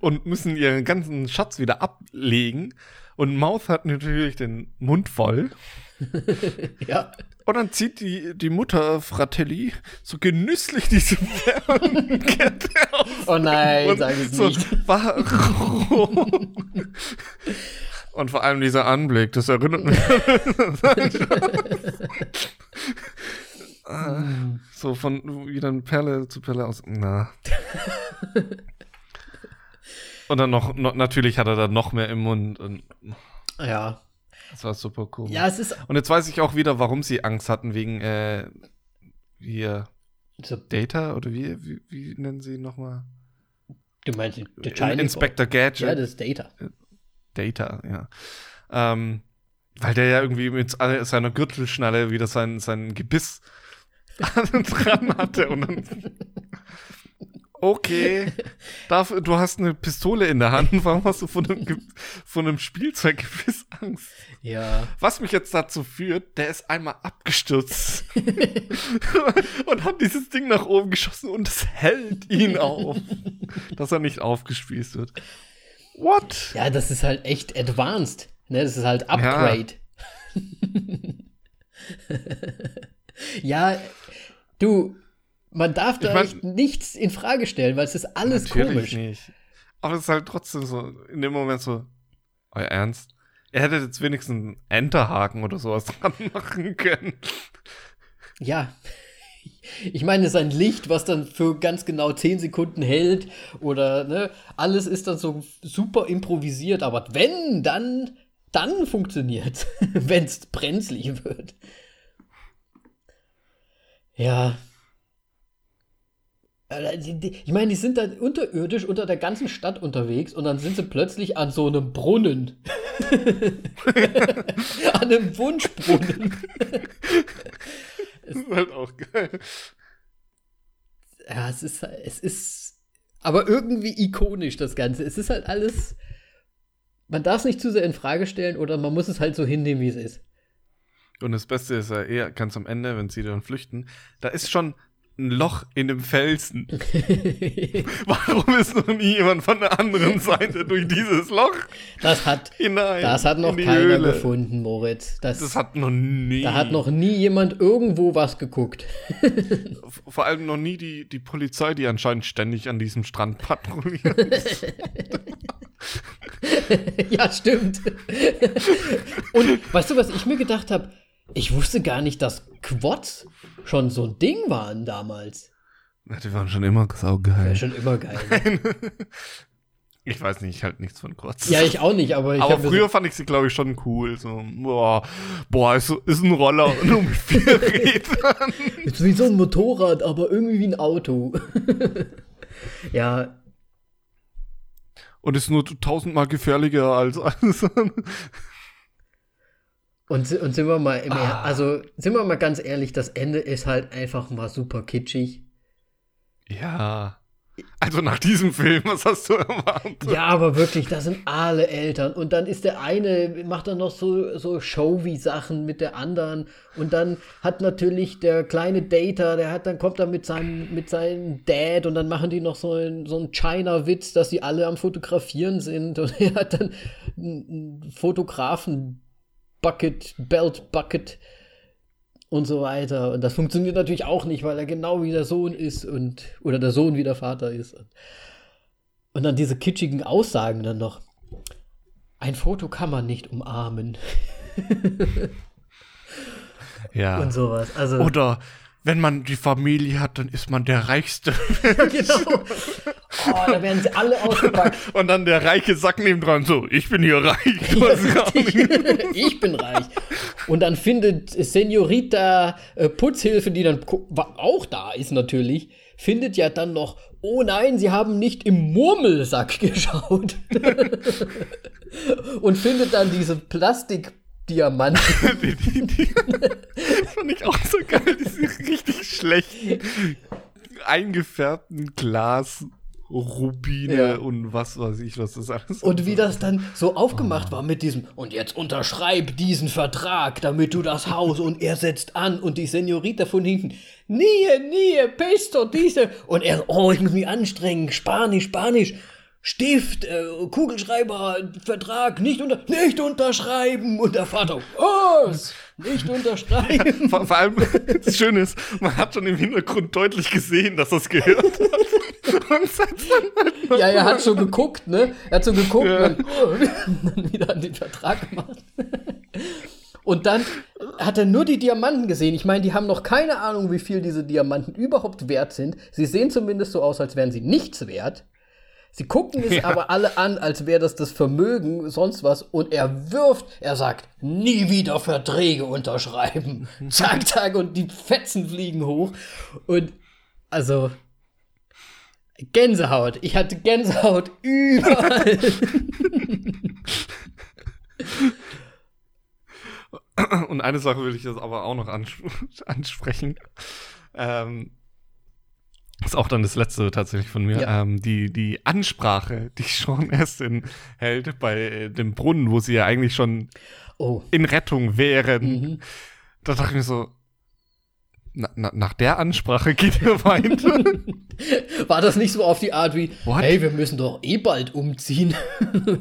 und müssen ihren ganzen Schatz wieder ablegen. Und Mouth hat natürlich den Mund voll. <laughs> ja. Und dann zieht die, die Mutter Fratelli so genüsslich diese Perlenkette aus. Oh nein, sag es so, nicht. <laughs> Warum? Und vor allem dieser Anblick, das erinnert mich. <laughs> Ah, so von wieder Perle zu Perle aus. Na. Und dann noch, noch, natürlich hat er dann noch mehr im Mund. Und ja. Das war super cool. Ja, es ist. Und jetzt weiß ich auch wieder, warum sie Angst hatten, wegen äh, hier So, Data oder wie, wie, wie nennen sie nochmal? du meinst der In- Shiny Inspector Gadget. Ja, das ist Data. Data, ja. Ähm, weil der ja irgendwie mit seiner Gürtelschnalle wieder sein, sein Gebiss <laughs> dran hatte und dann. <laughs> Okay, <laughs> darf, du hast eine Pistole in der Hand, warum hast du von einem, Ge- von einem Spielzeuggebiss Angst? Ja. Was mich jetzt dazu führt, der ist einmal abgestürzt <laughs> und hat dieses Ding nach oben geschossen und es hält ihn auf, dass er nicht aufgespießt wird. What? Ja, das ist halt echt advanced. Ne? Das ist halt Upgrade. <laughs> Ja, du, man darf da Ich mein- echt nichts in Frage stellen, weil es ist alles komisch. nicht. Aber es ist halt trotzdem so, in dem Moment so, euer Ernst? Er hätte jetzt wenigstens einen Enterhaken oder sowas <laughs> dran machen können. Ja. Ich meine, es ist ein Licht, was dann für ganz genau 10 Sekunden hält oder ne, alles ist dann so super improvisiert, aber wenn, dann, dann funktioniert, <laughs> wenn es brenzlig wird. Ja. Äh, Ich meine, die sind dann unterirdisch unter der ganzen Stadt unterwegs und dann sind sie plötzlich an so einem Brunnen. <laughs> an einem Wunschbrunnen. Das ist halt auch geil. Ja, es ist, es ist aber irgendwie ikonisch, das Ganze. Es ist halt alles. Man darf es nicht zu sehr in Frage stellen oder man muss es halt so hinnehmen, wie es ist. Und das Beste ist ja eher ganz am Ende, wenn sie dann flüchten, da ist schon ein Loch in dem Felsen. <laughs> Warum ist noch nie jemand von der anderen Seite durch dieses Loch Das hat, hinein? das hat noch keiner Höhle? gefunden, Moritz. Das, Das hat noch nie. da hat noch nie jemand irgendwo was geguckt. <laughs> Vor allem noch nie die, die Polizei, die anscheinend ständig an diesem Strand patrouilliert. <laughs> ja, stimmt. Und weißt du, was ich mir gedacht habe? Ich wusste gar nicht, dass Quads schon so ein Ding waren damals. Ja, die waren schon immer Ja, saugeil. schon immer geil. Ne? <laughs> Ich weiß nicht, ich halt nichts von Kurz. Ja, ich auch nicht, aber ich Aber früher fand ich sie, glaube ich, schon cool. So, boah, boah ist, ist ein Roller nur mit vier <laughs> Rädern. ist wie so ein Motorrad, aber irgendwie wie ein Auto. <laughs> ja, Und ist nur tausendmal gefährlicher als alles. Und, und sind wir mal, im, Ah. also sind wir mal ganz ehrlich, das Ende ist halt einfach mal super kitschig. ja. Also nach diesem Film, was hast du erwartet? Ja, aber wirklich, da sind alle Eltern. Und dann ist der eine, macht dann noch so, so Showy-Sachen mit der anderen. Und dann hat natürlich der kleine Data, der hat, dann kommt er mit seinem, mit seinem Dad und dann machen die noch so einen, so einen China-Witz, dass sie alle am Fotografieren sind. Und <laughs> er hat dann einen Fotografen-Bucket, Belt-Bucket und so weiter. Und das funktioniert natürlich auch nicht, weil er genau wie der Sohn ist und oder der Sohn wie der Vater ist. Und dann diese kitschigen Aussagen dann noch. Ein Foto kann man nicht umarmen Ja. <laughs> und sowas. Also Oder wenn man die Familie hat, dann ist man der Reichste. <laughs> genau. Oh, da werden sie alle ausgepackt. <laughs> Und dann der reiche Sack nebendran so, ich bin hier reich. Nicht. <laughs> ich bin reich. Und dann findet Senorita äh, Putzhilfe, die dann auch da ist natürlich, findet ja dann noch, oh nein, sie haben nicht im Murmelsack geschaut. Und findet dann diese Plastikdiamanten. <laughs> die, die, die, das fand ich auch so geil, diese richtig schlechten, eingefärbten Glas. Rubine Ja. und was weiß ich, was das alles Und wie das dann so aufgemacht war mit diesem, und jetzt unterschreib diesen Vertrag, damit du das Haus und er setzt an und die Senorita von hinten, nie, nie, pesto, diese. Und er, oh, ich muss mich anstrengen, Spanisch, Spanisch. Stift, äh, Kugelschreiber, Vertrag, nicht, unter nicht unterschreiben. Und der Vater, was? Nicht unterschreiben. <laughs> Vor, vor allem, das Schöne ist, man hat schon im Hintergrund deutlich gesehen, dass das gehört hat. Und setzt dann halt Ja, er hat schon geguckt, ne? Er hat so geguckt Ja. und <laughs> dann, dann wieder an den Vertrag gemacht. Und dann hat er nur die Diamanten gesehen. Ich meine, die haben noch keine Ahnung, wie viel diese Diamanten überhaupt wert sind. Sie sehen zumindest so aus, als wären sie nichts wert. Sie gucken es <laughs> ja. aber alle an, als wäre das das Vermögen, sonst was. Und er wirft, er sagt, nie wieder Verträge unterschreiben. <laughs> zack, zack, und die Fetzen fliegen hoch. Und also, Gänsehaut. Ich hatte Gänsehaut <laughs> überall. Und eine Sache will ich jetzt aber auch noch ansprechen. Ähm, ist auch dann das letzte tatsächlich von mir. Ja. Ähm, die, die Ansprache, die Sean Astin hält bei dem Brunnen, wo sie ja eigentlich schon oh. in Rettung wären. Mhm. Da dachte ich mir so, na, na, nach der Ansprache geht er weiter. <laughs> War das nicht so auf die Art wie, What? hey, wir müssen doch eh bald umziehen.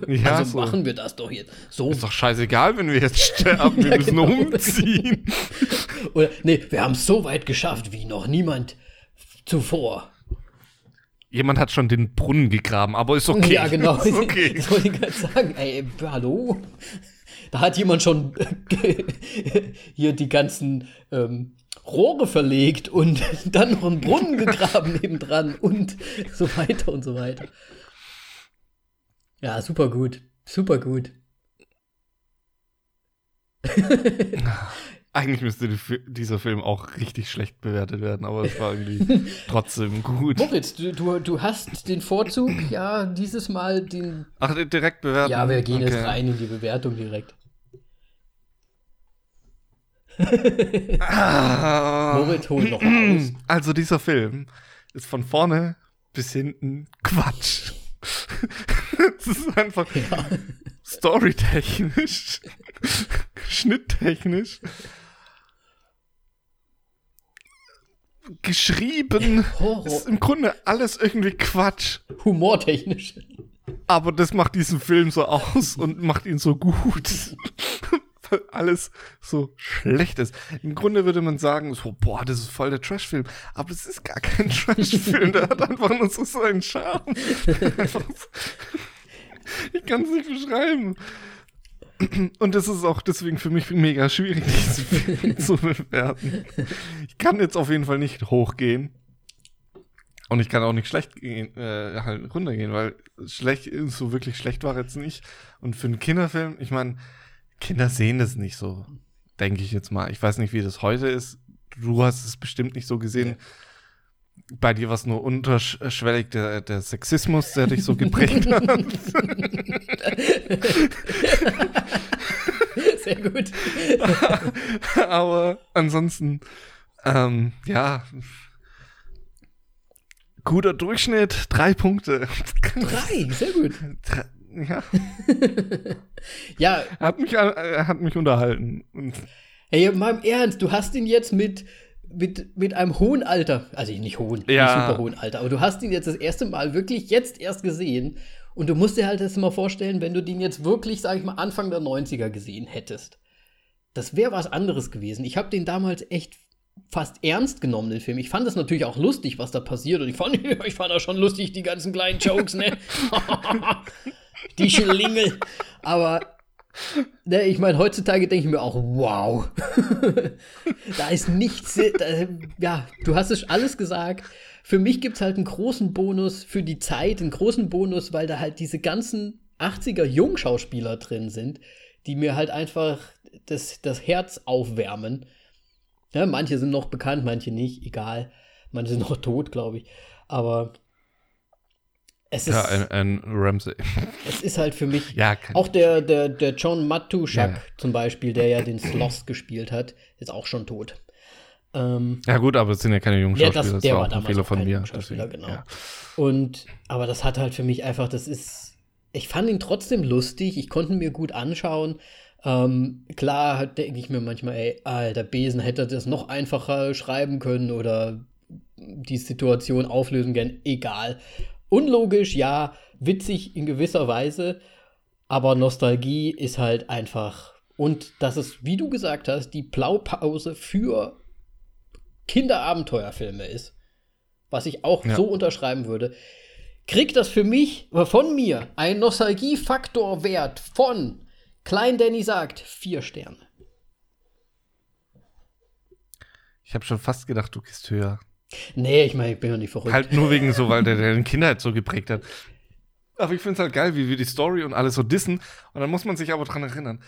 Ja, also so. machen wir das doch jetzt. So. Ist doch scheißegal, wenn wir jetzt <laughs> sterben, wir ja, müssen genau. umziehen. <laughs> Oder, nee, wir haben es so weit geschafft wie noch niemand zuvor. Jemand hat schon den Brunnen gegraben, aber ist okay. Ja, genau. <laughs> ist okay. <laughs> Das wollte ich gerade sagen. Ey, hallo? Da hat jemand schon <laughs> hier die ganzen ähm, Rohre verlegt und dann noch einen Brunnen gegraben nebendran und so weiter und so weiter. Ja, super gut. Super gut. Eigentlich müsste die, dieser Film auch richtig schlecht bewertet werden, aber es war irgendwie <laughs> trotzdem gut. Moritz, du, du, du, hast den Vorzug, ja, dieses Mal den. Ach, direkt bewerten? Ja, wir gehen okay. jetzt rein in die Bewertung direkt. Moritz holt noch aus. <clears throat> Also, dieser Film ist von vorne bis hinten Quatsch. <laughs> Es ist einfach ja. storytechnisch, schnitttechnisch geschrieben. Horror. Ist im Grunde alles irgendwie Quatsch. Humortechnisch. Aber das macht diesen Film so aus und macht ihn so gut. <laughs> Weil alles so schlecht ist. Im Grunde würde man sagen, so, boah, das ist voll der Trash-Film. Aber es ist gar kein Trash-Film. der hat einfach nur so einen Charme. <laughs> ich kann es nicht beschreiben. Und das ist auch deswegen für mich mega schwierig, diesen <laughs> Film zu bewerten. Ich kann jetzt auf jeden Fall nicht hochgehen. Und ich kann auch nicht schlecht gehen, äh, halt runtergehen, weil schlecht, so wirklich schlecht war jetzt nicht. Und für einen Kinderfilm, ich meine, Kinder sehen das nicht so, denke ich jetzt mal. Ich weiß nicht, wie das heute ist. Du hast es bestimmt nicht so gesehen. Bei dir war es nur unterschwellig der, der Sexismus, der dich so geprägt hat. <laughs> Sehr gut. Aber ansonsten, ähm, ja, guter Durchschnitt, drei Punkte. Drei, sehr gut. ja. <laughs> ja. Hat mich, äh, hat mich unterhalten. Hey, mal im Ernst, du hast ihn jetzt mit, mit, mit einem hohen Alter, also nicht hohen, ja. nicht super hohen Alter, aber du hast ihn jetzt das erste Mal wirklich jetzt erst gesehen und du musst dir halt das mal vorstellen, wenn du den jetzt wirklich, sag ich mal, Anfang der 90er gesehen hättest. Das wäre was anderes gewesen. Ich habe den damals echt fast ernst genommen, den Film. Ich fand es natürlich auch lustig, was da passiert. Und ich fand, <laughs> ich fand auch schon lustig, die ganzen kleinen Jokes, ne? <laughs> die Schlingel. Aber ne, ich meine, heutzutage denke ich mir auch, wow. <laughs> da ist nichts. Da, ja, du hast es alles gesagt. Für mich gibt es halt einen großen Bonus für die Zeit, einen großen Bonus, weil da halt diese ganzen 80er Jungschauspieler drin sind, die mir halt einfach das, das Herz aufwärmen. Ja, manche sind noch bekannt, manche nicht, egal. Manche sind noch tot, glaube ich. Aber es ist. Ja, ein, ein Ramsey. Es ist halt für mich. ja, auch der, der, der John Matuschak ja. zum Beispiel, der ja den Sloth gespielt hat, ist auch schon tot. Ähm, ja, gut, aber es sind ja keine jungen Schauspieler. Das, der war, war ein Fehler von mir. Deswegen, genau. Ja. Und, aber das hat halt für mich einfach, das ist. Ich fand ihn trotzdem lustig, ich konnte ihn mir gut anschauen. Ähm, klar denke ich mir manchmal, ey, alter Besen hätte das noch einfacher schreiben können oder die Situation auflösen gern, egal. Unlogisch, ja, witzig in gewisser Weise, aber Nostalgie ist halt einfach. Und das ist, wie du gesagt hast, die Blaupause für Kinderabenteuerfilme ist, was ich auch ja. so unterschreiben würde, kriegt das für mich, von mir, einen Nostalgiefaktorwert von Klein Danny sagt vier Sterne. Ich habe schon fast gedacht, du gehst höher. Nee, ich meine, ich bin ja nicht verrückt. Halt nur wegen so, weil der deine Kindheit so geprägt hat. Aber ich finde es halt geil, wie wir die Story und alles so dissen. Und dann muss man sich aber dran erinnern.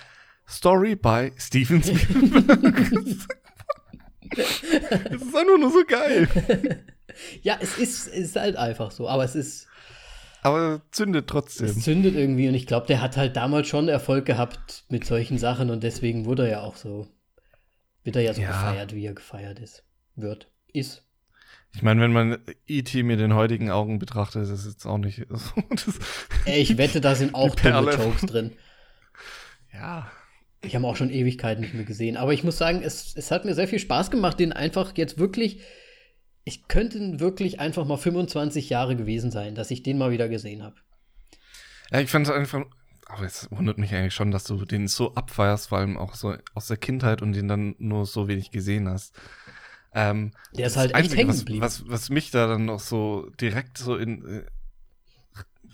Story by Steven <laughs> Spielberg. das ist einfach nur so geil. Ja, es ist, es ist halt einfach so, aber es ist. Aber zündet trotzdem. Es zündet irgendwie und ich glaube, der hat halt damals schon Erfolg gehabt mit solchen Sachen und deswegen wurde er ja auch so. Wird er ja so Ja. gefeiert, wie er gefeiert ist. Wird. Ist. Ich meine, wenn man E.T. mit den heutigen Augen betrachtet, ist es jetzt auch nicht <laughs> so. Ey, ich wette, da sind auch dumme. Jokes drin. ja. Ich habe auch schon Ewigkeiten nicht mehr gesehen. Aber ich muss sagen, es, es hat mir sehr viel Spaß gemacht, den einfach jetzt wirklich. Ich könnte wirklich einfach mal 25 Jahre gewesen sein, dass ich den mal wieder gesehen habe. Ja, ich fand es einfach. Aber es wundert mich eigentlich schon, dass du den so abfeierst, vor allem auch so aus der Kindheit und den dann nur so wenig gesehen hast. Ähm, Der ist halt echt hängen was, geblieben. was, was mich da dann noch so direkt so in. Äh,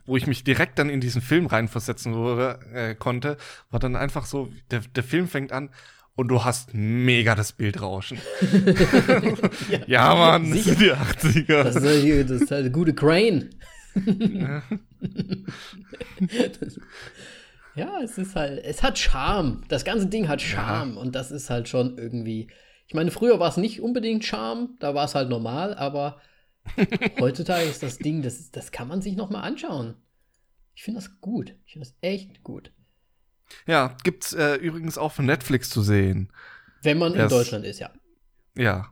wo ich mich direkt dann in diesen Film reinversetzen wurde, äh, konnte, war dann einfach so, der, der Film fängt an und du hast mega das Bildrauschen. <laughs> ja, Mann, das sind die 80er. Das ist, halt die- das ist halt eine gute Crane. Das- <laughs> ja, es ist halt, es hat Charme. Das ganze Ding hat Charme und das ist halt schon irgendwie. Ich meine, früher war es nicht unbedingt Charme, da war es halt normal, aber <laughs> heutzutage ist das Ding, das, das kann man sich noch mal anschauen. Ich finde das gut. Ich finde das echt gut. Ja, gibt's äh, übrigens auch von Netflix zu sehen. Wenn man in Das- Deutschland ist, ja. Ja.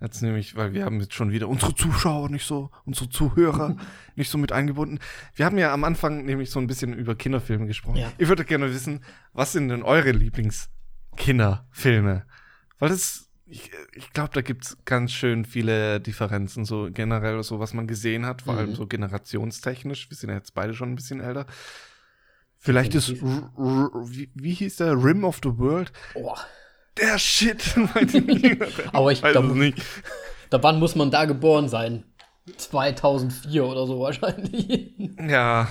Jetzt nämlich, weil wir haben jetzt schon wieder unsere Zuschauer nicht so, unsere Zuhörer <laughs> nicht so mit eingebunden. Wir haben ja am Anfang nämlich so ein bisschen über Kinderfilme gesprochen. Ja. Ich würde gerne wissen, was sind denn eure Lieblingskinderfilme? Weil das, ich, ich glaube, da gibt's ganz schön viele Differenzen, so generell so, was man gesehen hat, vor Mhm. allem so generationstechnisch. Wir sind ja jetzt beide schon ein bisschen älter. Vielleicht ist, wie, wie hieß der, Rim of the World? Oh, Der Shit. <laughs> Nicht. Aber ich Weiß glaub- es nicht. da wann muss man da geboren sein? 2004 oder so wahrscheinlich. <laughs> Ja,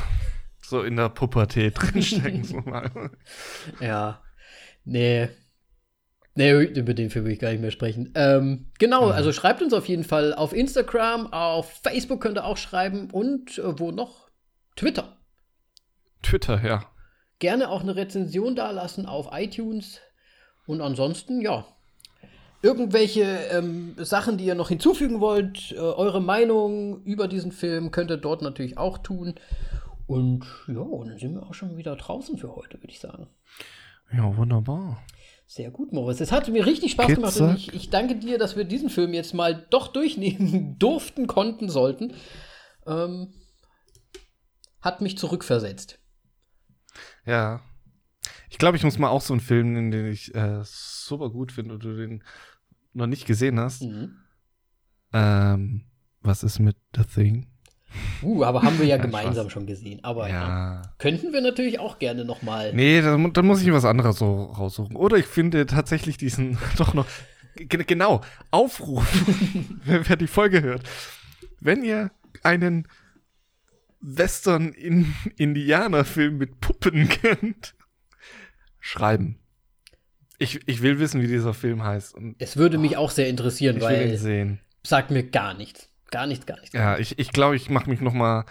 so in der Pubertät drinstecken, so mal. Ja. Nee. Nee, über den Film will ich gar nicht mehr sprechen. Ähm, genau, also schreibt uns auf jeden Fall auf Instagram, auf Facebook könnt ihr auch schreiben und äh, wo noch? Twitter. Twitter, ja. Gerne auch eine Rezension dalassen auf iTunes. Und ansonsten, ja. Irgendwelche ähm, Sachen, die ihr noch hinzufügen wollt, äh, eure Meinung über diesen Film könnt ihr dort natürlich auch tun. Und ja, dann sind wir auch schon wieder draußen für heute, würde ich sagen. Ja, wunderbar. Sehr gut, Moritz. Es hat mir richtig Spaß gemacht Kitzak. und ich, ich danke dir, dass wir diesen Film jetzt mal doch durchnehmen <laughs> durften, konnten, sollten. Ähm, hat mich zurückversetzt. Ja. Ich glaube, ich muss mal auch so einen Film nennen, den ich äh, super gut finde und du den noch nicht gesehen hast. Mhm. Ähm, was ist mit The Thing? Uh, aber haben wir ja <laughs> Ja, gemeinsam Spaß. schon gesehen. Aber ja. Ja. könnten wir natürlich auch gerne noch mal. Nee, dann, dann muss ich was anderes so raussuchen. Oder ich finde tatsächlich diesen <laughs> doch noch. Ge- Genau, Aufruf, <laughs> wer, wer die Folge hört. Wenn ihr einen Western-Indianer-Film mit Puppen kennt, schreiben. Ich, ich will wissen, wie dieser Film heißt. Und Es würde mich auch sehr interessieren, ich will ihn weil sehen. sagt mir gar nichts. Gar nichts, gar nichts. Ja, ich, ich glaube, ich mache mich noch mal,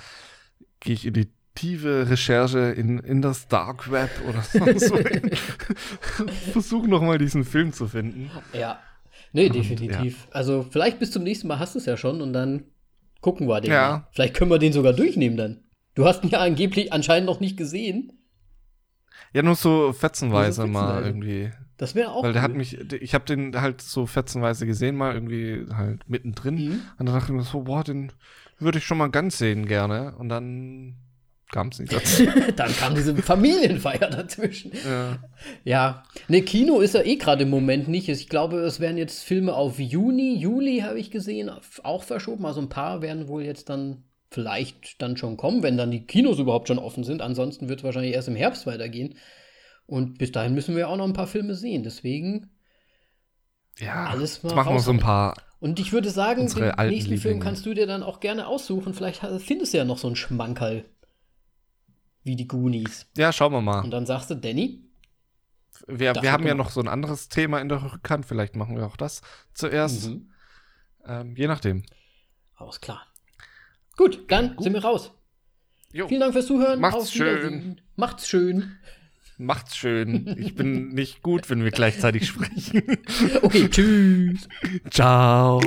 gehe ich in die tiefe Recherche in, in das Dark Web oder sonst <laughs> wo. Versuche noch mal diesen Film zu finden. Ja. Nee, definitiv. Also, vielleicht bis zum nächsten Mal hast du es ja schon und dann gucken wir den. Ja. mal. Vielleicht können wir den sogar durchnehmen dann. Du hast ihn ja angeblich anscheinend noch nicht gesehen. Ja, nur so fetzenweise so mal fetzenweise. irgendwie. Das wäre auch. Weil der hat cool. mich, ich habe den halt so fetzenweise gesehen, mal irgendwie halt mittendrin. Mhm. Und dann dachte ich mir so, boah, den würde ich schon mal ganz sehen gerne. Und dann kam es nicht dazu. <laughs> Dann kam diese Familienfeier dazwischen. ja. Ja. Ne, Kino ist ja eh gerade im Moment nicht. Ich glaube, es werden jetzt Filme auf Juni, Juli, habe ich gesehen, auch verschoben. Also ein paar werden wohl jetzt dann vielleicht dann schon kommen, wenn dann die Kinos überhaupt schon offen sind. Ansonsten wird es wahrscheinlich erst im Herbst weitergehen. Und bis dahin müssen wir auch noch ein paar Filme sehen. Deswegen ja, Alles mal jetzt machen wir so ein paar. Und ich würde sagen, den nächsten Film Lieblinge. kannst du dir dann auch gerne aussuchen. Vielleicht findest du ja noch so einen Schmankerl. Wie die Goonies. Ja, schauen wir mal. Und dann sagst du, Danny, Wir, wir haben ja noch so ein anderes Thema in der Rückhand. Vielleicht machen wir auch das zuerst. mhm. Ähm, je nachdem. alles klar. Gut, dann sind wir raus. Jo. Vielen Dank fürs Zuhören. Macht's schön. Macht's schön. Macht's schön. Ich bin <laughs> nicht gut, wenn wir gleichzeitig sprechen. Okay, tschüss. Ciao.